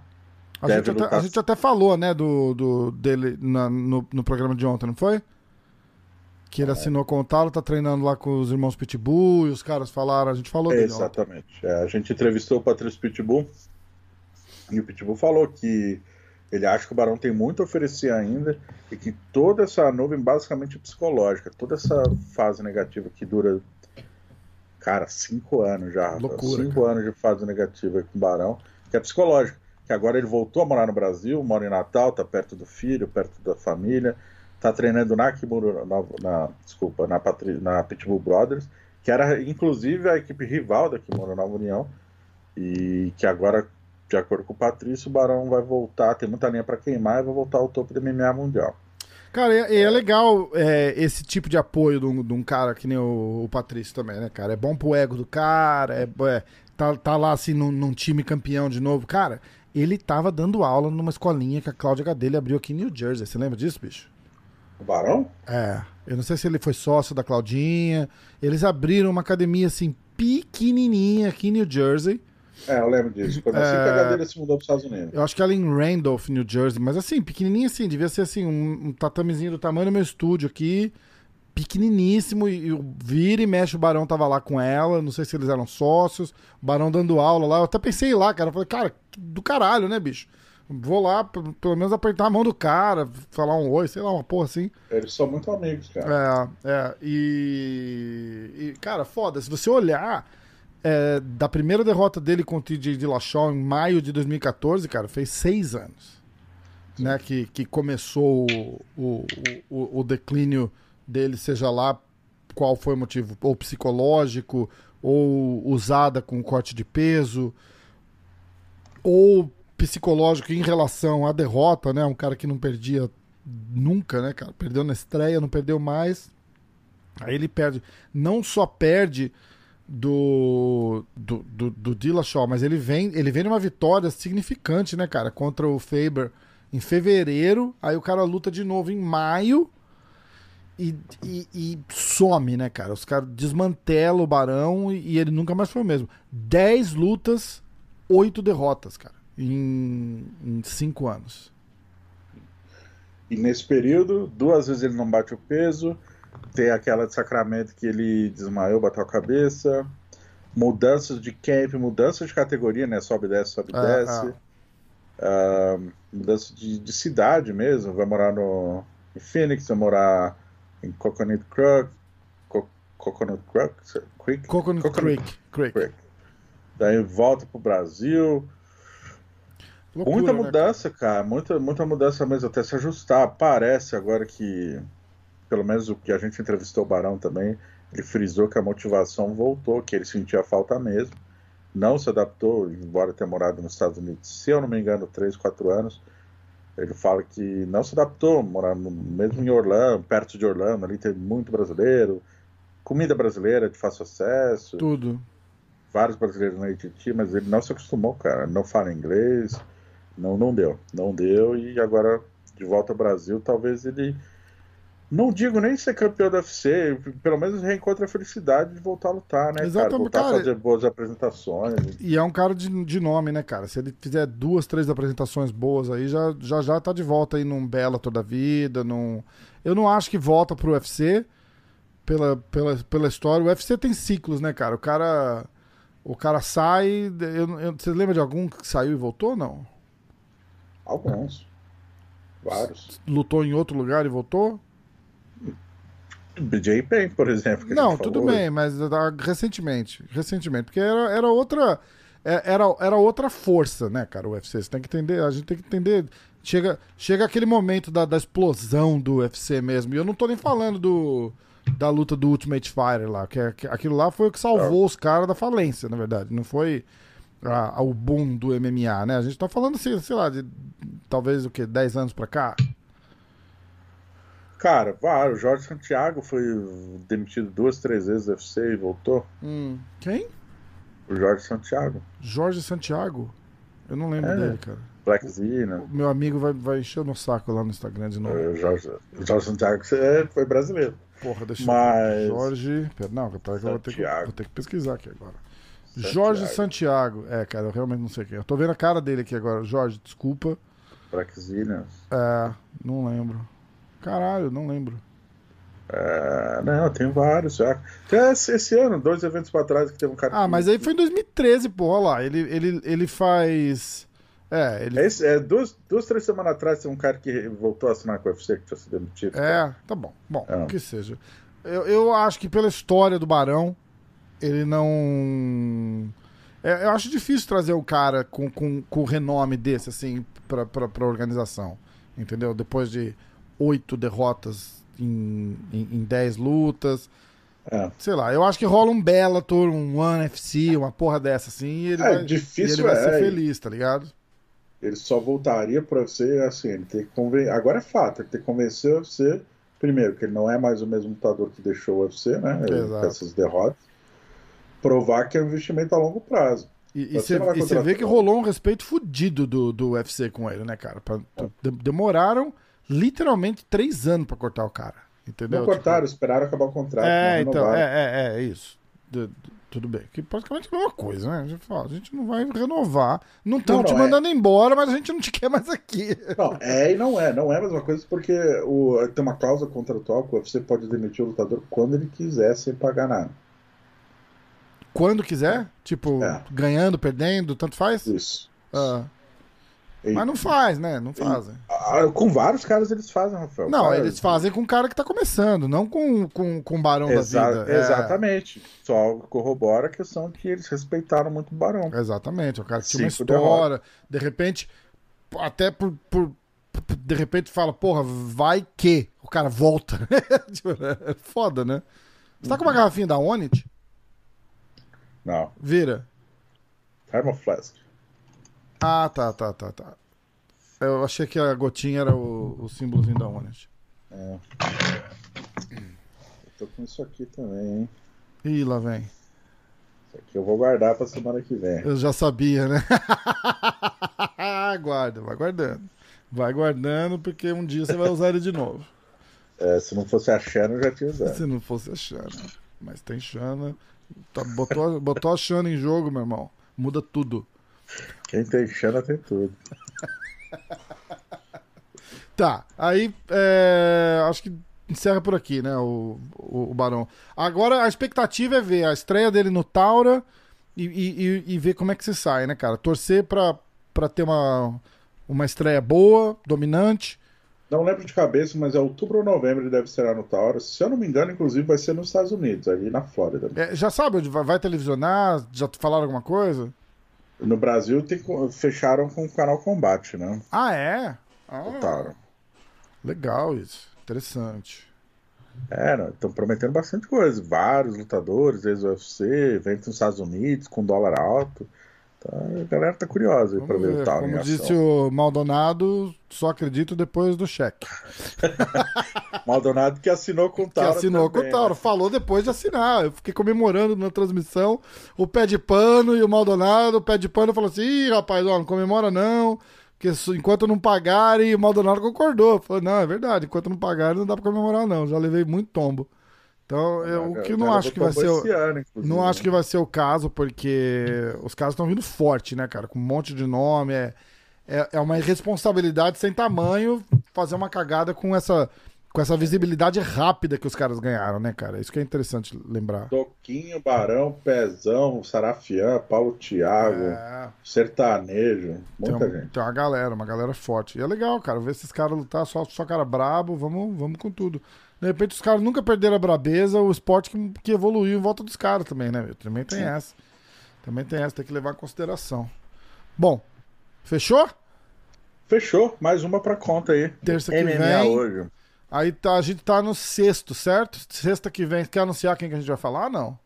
A, gente até, a gente até falou, né, do, do, dele na- no, no programa de ontem, não foi? Que É. ele assinou com o Talo, tá treinando lá com os irmãos Pitbull e os caras falaram, a gente falou dele ontem. Exatamente. É, a gente entrevistou o Patrício Pitbull e o Pitbull falou que ele acha que o Barão tem muito a oferecer ainda e que toda essa nuvem basicamente é psicológica, toda essa fase negativa que dura, cara, cinco anos já. Loucura, cinco cara. anos de fase negativa com o Barão, que é psicológica. Que agora ele voltou a morar no Brasil, mora em Natal, tá perto do filho, perto da família, tá treinando na Kimura, na, na- desculpa, na, Patri- na Pitbull Brothers, que era inclusive a equipe rival da Kimura Nova União, e que agora, de acordo com o Patrício, o Barão vai voltar, tem muita linha para queimar e vai voltar ao topo do MMA mundial. Cara, e, e é legal é, esse tipo de apoio de um, de um cara que nem o, o Patrício também, né, cara? É bom pro ego do cara, é, é, tá, tá lá assim num, num time campeão de novo. Cara, ele tava dando aula numa escolinha que a Cláudia Gadelha abriu aqui em New Jersey. Você lembra disso, bicho? O Barão? É, eu não sei se ele foi sócio da Claudinha. Eles abriram uma academia assim pequenininha aqui em New Jersey. É, eu lembro disso. Quando assim que a Gadelha se mudou para os Estados Unidos. Eu acho que ela é em Randolph, New Jersey, mas assim, pequenininha assim, devia ser assim, um, um tatamezinho do tamanho do meu estúdio aqui, pequeniníssimo, e, e o vira e mexe o Barão tava lá com ela, não sei se eles eram sócios, o Barão dando aula lá, eu até pensei lá, cara, eu falei, cara, do caralho, né, bicho? Vou lá, pelo menos apertar a mão do cara, falar um oi, sei lá, uma porra assim. Eles são muito amigos, cara. É, é, e, e, cara, foda, se você olhar é, da primeira derrota dele contra o TJ Dillashaw em maio de 2014, cara, fez seis anos, né, que, que começou o, o, o, o declínio dele, seja lá qual foi o motivo, ou psicológico, ou usada com corte de peso, ou psicológico em relação à derrota, né, um cara que não perdia nunca, né, cara? Perdeu na estreia, não perdeu mais. Aí ele perde. Não só perde do do, do, do Dillashaw, mas ele vem, ele vem numa vitória significante, né, cara? Contra o Faber em fevereiro. Aí o cara luta de novo em maio. E, e, e some, né, cara? Os caras desmantelam o Barão e, e ele nunca mais foi o mesmo. 10 lutas, 8 derrotas, cara. Em, em 5 anos. E nesse período, duas vezes ele não bate o peso. Tem aquela de Sacramento que ele desmaiou, bateu a cabeça. Mudanças de camp, mudanças de categoria, né? Sobe, desce, sobe, É, desce. Ah, mudança de, de cidade mesmo. Vai morar no, em Phoenix, vai morar em Coconut Creek. Co- Coconut? Creek? Coconut, Coconut Creek. Creek. Creek. Daí volta pro Brasil. Loucura, muita né, mudança, cara. Muita, muita mudança mesmo, até se ajustar. Parece agora que, pelo menos o que a gente entrevistou o Barão também, ele frisou que a motivação voltou, que ele sentia falta mesmo. Não se adaptou, embora tenha morado nos Estados Unidos, se eu não me engano, 3, 4 anos. Ele fala que não se adaptou, morando mesmo em Orlando, perto de Orlando, ali tem muito brasileiro, comida brasileira de fácil acesso. Tudo. Vários brasileiros na AT&T, mas ele não se acostumou, cara. Não fala inglês, não, não deu. Não deu e agora de volta ao Brasil, talvez ele não digo nem ser campeão do UFC, pelo menos reencontra a felicidade de voltar a lutar, né, Exatamente, cara? Voltar cara, a fazer boas apresentações. E é um cara de, de nome, né, cara? Se ele fizer duas, três apresentações boas aí, já já, já tá de volta aí num Bela toda a vida, num... Eu não acho que volta pro UFC pela, pela, pela história. O UFC tem ciclos, né, cara? O cara... O cara sai... Eu, eu, você lembra de algum que saiu e voltou, não? Alguns. Vários. Lutou em outro lugar e voltou? BJ Penn, por exemplo. Não, tudo falou. bem, mas ah, recentemente. Recentemente, porque era, era outra. É, era, era outra força, né, cara, o UFC. Você tem que entender, a gente tem que entender. Chega, chega aquele momento da, da explosão do UFC mesmo. E eu não tô nem falando do, da luta do Ultimate Fighter lá. Que, que aquilo lá foi o que salvou é. os caras da falência, na verdade. Não foi a, a, o boom do MMA, né? A gente tá falando, assim, sei lá, de talvez o que, 10 anos pra cá? Cara, o Jorge Santiago foi demitido duas, três vezes do UFC e voltou. Hum. Quem? O Jorge Santiago. Jorge Santiago? Eu não lembro é, dele, cara. Black Z, né? O meu amigo vai, vai encher no saco lá no Instagram de novo. O Jorge, o Jorge Santiago foi brasileiro. Porra, deixa Mas... eu Jorge. Pera, não, tá, eu vou ter, que, vou ter que pesquisar aqui agora. Jorge Santiago. É, cara, eu realmente não sei quem. Eu tô vendo a cara dele aqui agora. Jorge, desculpa. Né? É, não lembro. Caralho, não lembro. É, não, tem vários já. Até esse ano, dois eventos pra trás que teve um cara. Ah, mas aí foi em 2013, pô, olha lá. Ele, ele, ele faz. É, ele. Esse, é duas, duas, três semanas atrás tem um cara que voltou a assinar com o UFC que tinha sido demitido. É, cara. tá bom. Bom, é. que seja. Eu, eu acho que pela história do Barão, ele não. É, eu acho difícil trazer o cara com, com, com renome desse, assim, pra, pra, pra organização. Entendeu? Depois de oito derrotas em, em, em dez lutas. É. Sei lá, eu acho que rola um Bellator, um One FC, uma porra dessa assim, e ele, é, vai, difícil ele vai é, ser feliz, tá ligado? Ele só voltaria pra você assim, ele tem que convencer. Agora é fato, ele tem que convencer o UFC, primeiro, que ele não é mais o mesmo lutador que deixou o UFC, né? com essas derrotas. Provar que é um investimento a longo prazo. E você vê que rolou um respeito fudido do, do UFC com ele, né, cara? Pra, demoraram literalmente três anos para cortar o cara. Entendeu? Não cortaram, tipo... esperaram acabar o contrato. É, então, é, é, é, isso. De, de, tudo bem. Que praticamente é a mesma coisa, né? A gente, fala, a gente não vai renovar. Não estamos te é. mandando é... embora, mas a gente não te quer mais aqui. Não, é e não é. Não é a mesma coisa porque o, tem uma cláusula contratual que você pode demitir o lutador quando ele quiser sem pagar nada. Quando quiser? Tipo, é. ganhando, perdendo, tanto faz? Isso. Ah. Mas não faz, né? Não fazem. Ah, com vários caras eles fazem, Rafael. Não, cara, eles fazem com o cara que tá começando, não com, com, com o Barão Exa da vida. É. Exatamente. É... Só corrobora a questão que eles respeitaram muito o Barão. Exatamente. O cara que tinha uma história, de repente, até por, por, De repente fala, porra, vai que o cara volta. Tipo, é foda, né? Você tá com uma uhum. garrafinha da Onit? Não. Vira. Thermoflask. Ah, tá, tá, tá, tá. Eu achei que a gotinha era o, o símbolozinho da Honest. É. Eu tô com isso aqui também, hein? Ih, lá vem. Isso aqui eu vou guardar pra semana que vem. Eu já sabia, né? Guarda, vai guardando. Vai guardando, porque um dia você vai usar ele de novo. É, se não fosse a Shannon, eu já tinha usado. Se não fosse a Shannon. Mas tem Shannon. Tá, botou, botou a Shannon em jogo, meu irmão. Muda tudo. Quem tem Xana tem tudo. tá, aí é, acho que encerra por aqui, né, o, o, o, Barão. Agora a expectativa é ver a estreia dele no Taura e, e, e ver como é que se sai, né, cara? Torcer pra, pra ter uma, uma estreia boa, dominante. Não lembro de cabeça, mas é outubro ou novembro ele deve ser no Taura. Se eu não me engano, inclusive, vai ser nos Estados Unidos, ali na Flórida. É, já sabe onde vai, vai televisionar? Já falaram alguma coisa? No Brasil tem, fecharam com o canal Combate, né? Ah, é? Ah, Legal isso. Interessante. É, estão prometendo bastante coisa. Vários lutadores, ex-UFC, evento nos Estados Unidos, com dólar alto. Então, a galera tá curiosa para ver, ver o tal. Como disse o Maldonado, só acredito depois do cheque. Maldonado que assinou com o Tauro. Que assinou também, com o Tauro. Né? Falou depois de assinar. Eu fiquei comemorando na transmissão o pé de pano e o Maldonado. O pé de pano falou assim: ih, rapaz, ó, não comemora não. Porque enquanto não pagarem, o Maldonado concordou. Falou: não, é verdade, enquanto não pagarem, não dá pra comemorar, não. Já levei muito tombo. Então, eu, o que não acho que vai ser. Não acho que vai ser o caso, porque os caras estão vindo forte, né, cara? Com um monte de nome. É, é, é uma irresponsabilidade sem tamanho fazer uma cagada com essa, com essa visibilidade rápida que os caras ganharam, né, cara? Isso que é interessante lembrar. Toquinho, Barão, Pezão, Sarafian, Paulo Thiago, é... Sertanejo, muita tem um, gente. Tem uma galera, uma galera forte. E é legal, cara, ver esses caras lutar, só, só cara brabo, vamos, vamos com tudo. De repente os caras nunca perderam a brabeza, o esporte que, que evoluiu em volta dos caras também, né? Também tem Sim. essa. Também tem essa, tem que levar em consideração. Bom, fechou? Fechou, mais uma pra conta aí. Terça que MMA vem. hoje. Aí tá, a gente tá no sexto, certo? Sexta que vem, quer anunciar quem que a gente vai falar? Não.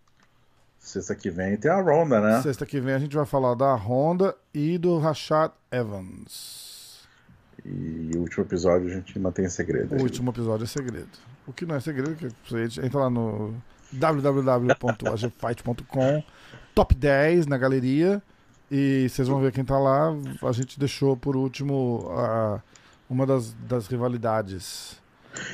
Sexta que vem tem a Ronda, né? Sexta que vem a gente vai falar da Honda e do Rashad Evans. E o último episódio a gente mantém segredo. O último episódio é segredo. O que não é segredo, que você entra lá no www.agfight.com, top 10 na galeria, e vocês vão ver quem tá lá. A gente deixou por último uh, uma das, das rivalidades.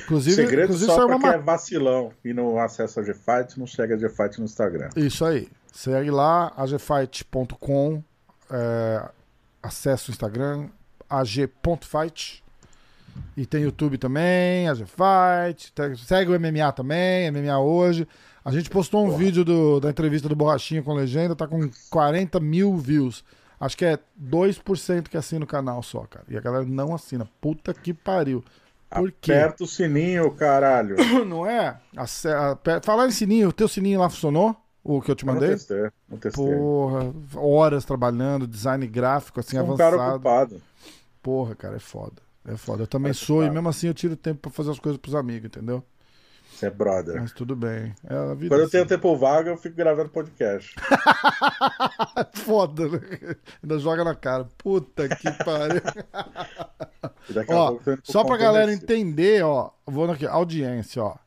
Inclusive, Segredo inclusive só pra uma... quem é vacilão e não acessa a GFight, não chega a GFight no Instagram. Isso aí. Segue lá, agfight.com, é, acessa o Instagram, ag.fight e tem YouTube também, a Fight. Segue o MMA também, MMA hoje. A gente postou um Porra. vídeo do, da entrevista do Borrachinha com legenda, tá com 40 mil views. Acho que é 2% que assina o canal só, cara. E a galera não assina. Puta que pariu. Por quê? Aperta o sininho, caralho. Não é? Falar em sininho, o teu sininho lá funcionou? O que eu te mandei? Eu não testei, não testei. Porra, horas trabalhando, design gráfico, assim, avançado. Um cara ocupado. Porra, cara, é foda. É foda. Eu também sou e mesmo assim eu tiro tempo pra fazer as coisas pros amigos, entendeu? Você é brother. Mas tudo bem. É a vida Quando eu assim. tenho tempo vago, eu fico gravando podcast. Foda, né? Ainda joga na cara. Puta que pariu. ó, só pra galera entender, ó. Vou aqui, audiência, ó.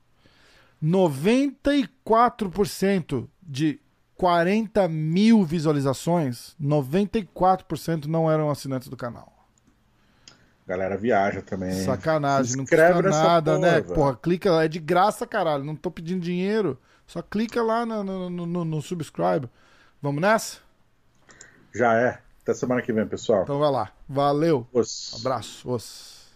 94% de 40 mil visualizações, 94% não eram assinantes do canal galera viaja também. Sacanagem, não custa nada, porra, né? Velho. Porra, clica lá, é de graça, caralho. Não tô pedindo dinheiro. Só clica lá no, no, no, no subscribe. Vamos nessa? Já é. Até semana que vem, pessoal. Então vai lá. Valeu. Os. Abraço. Os.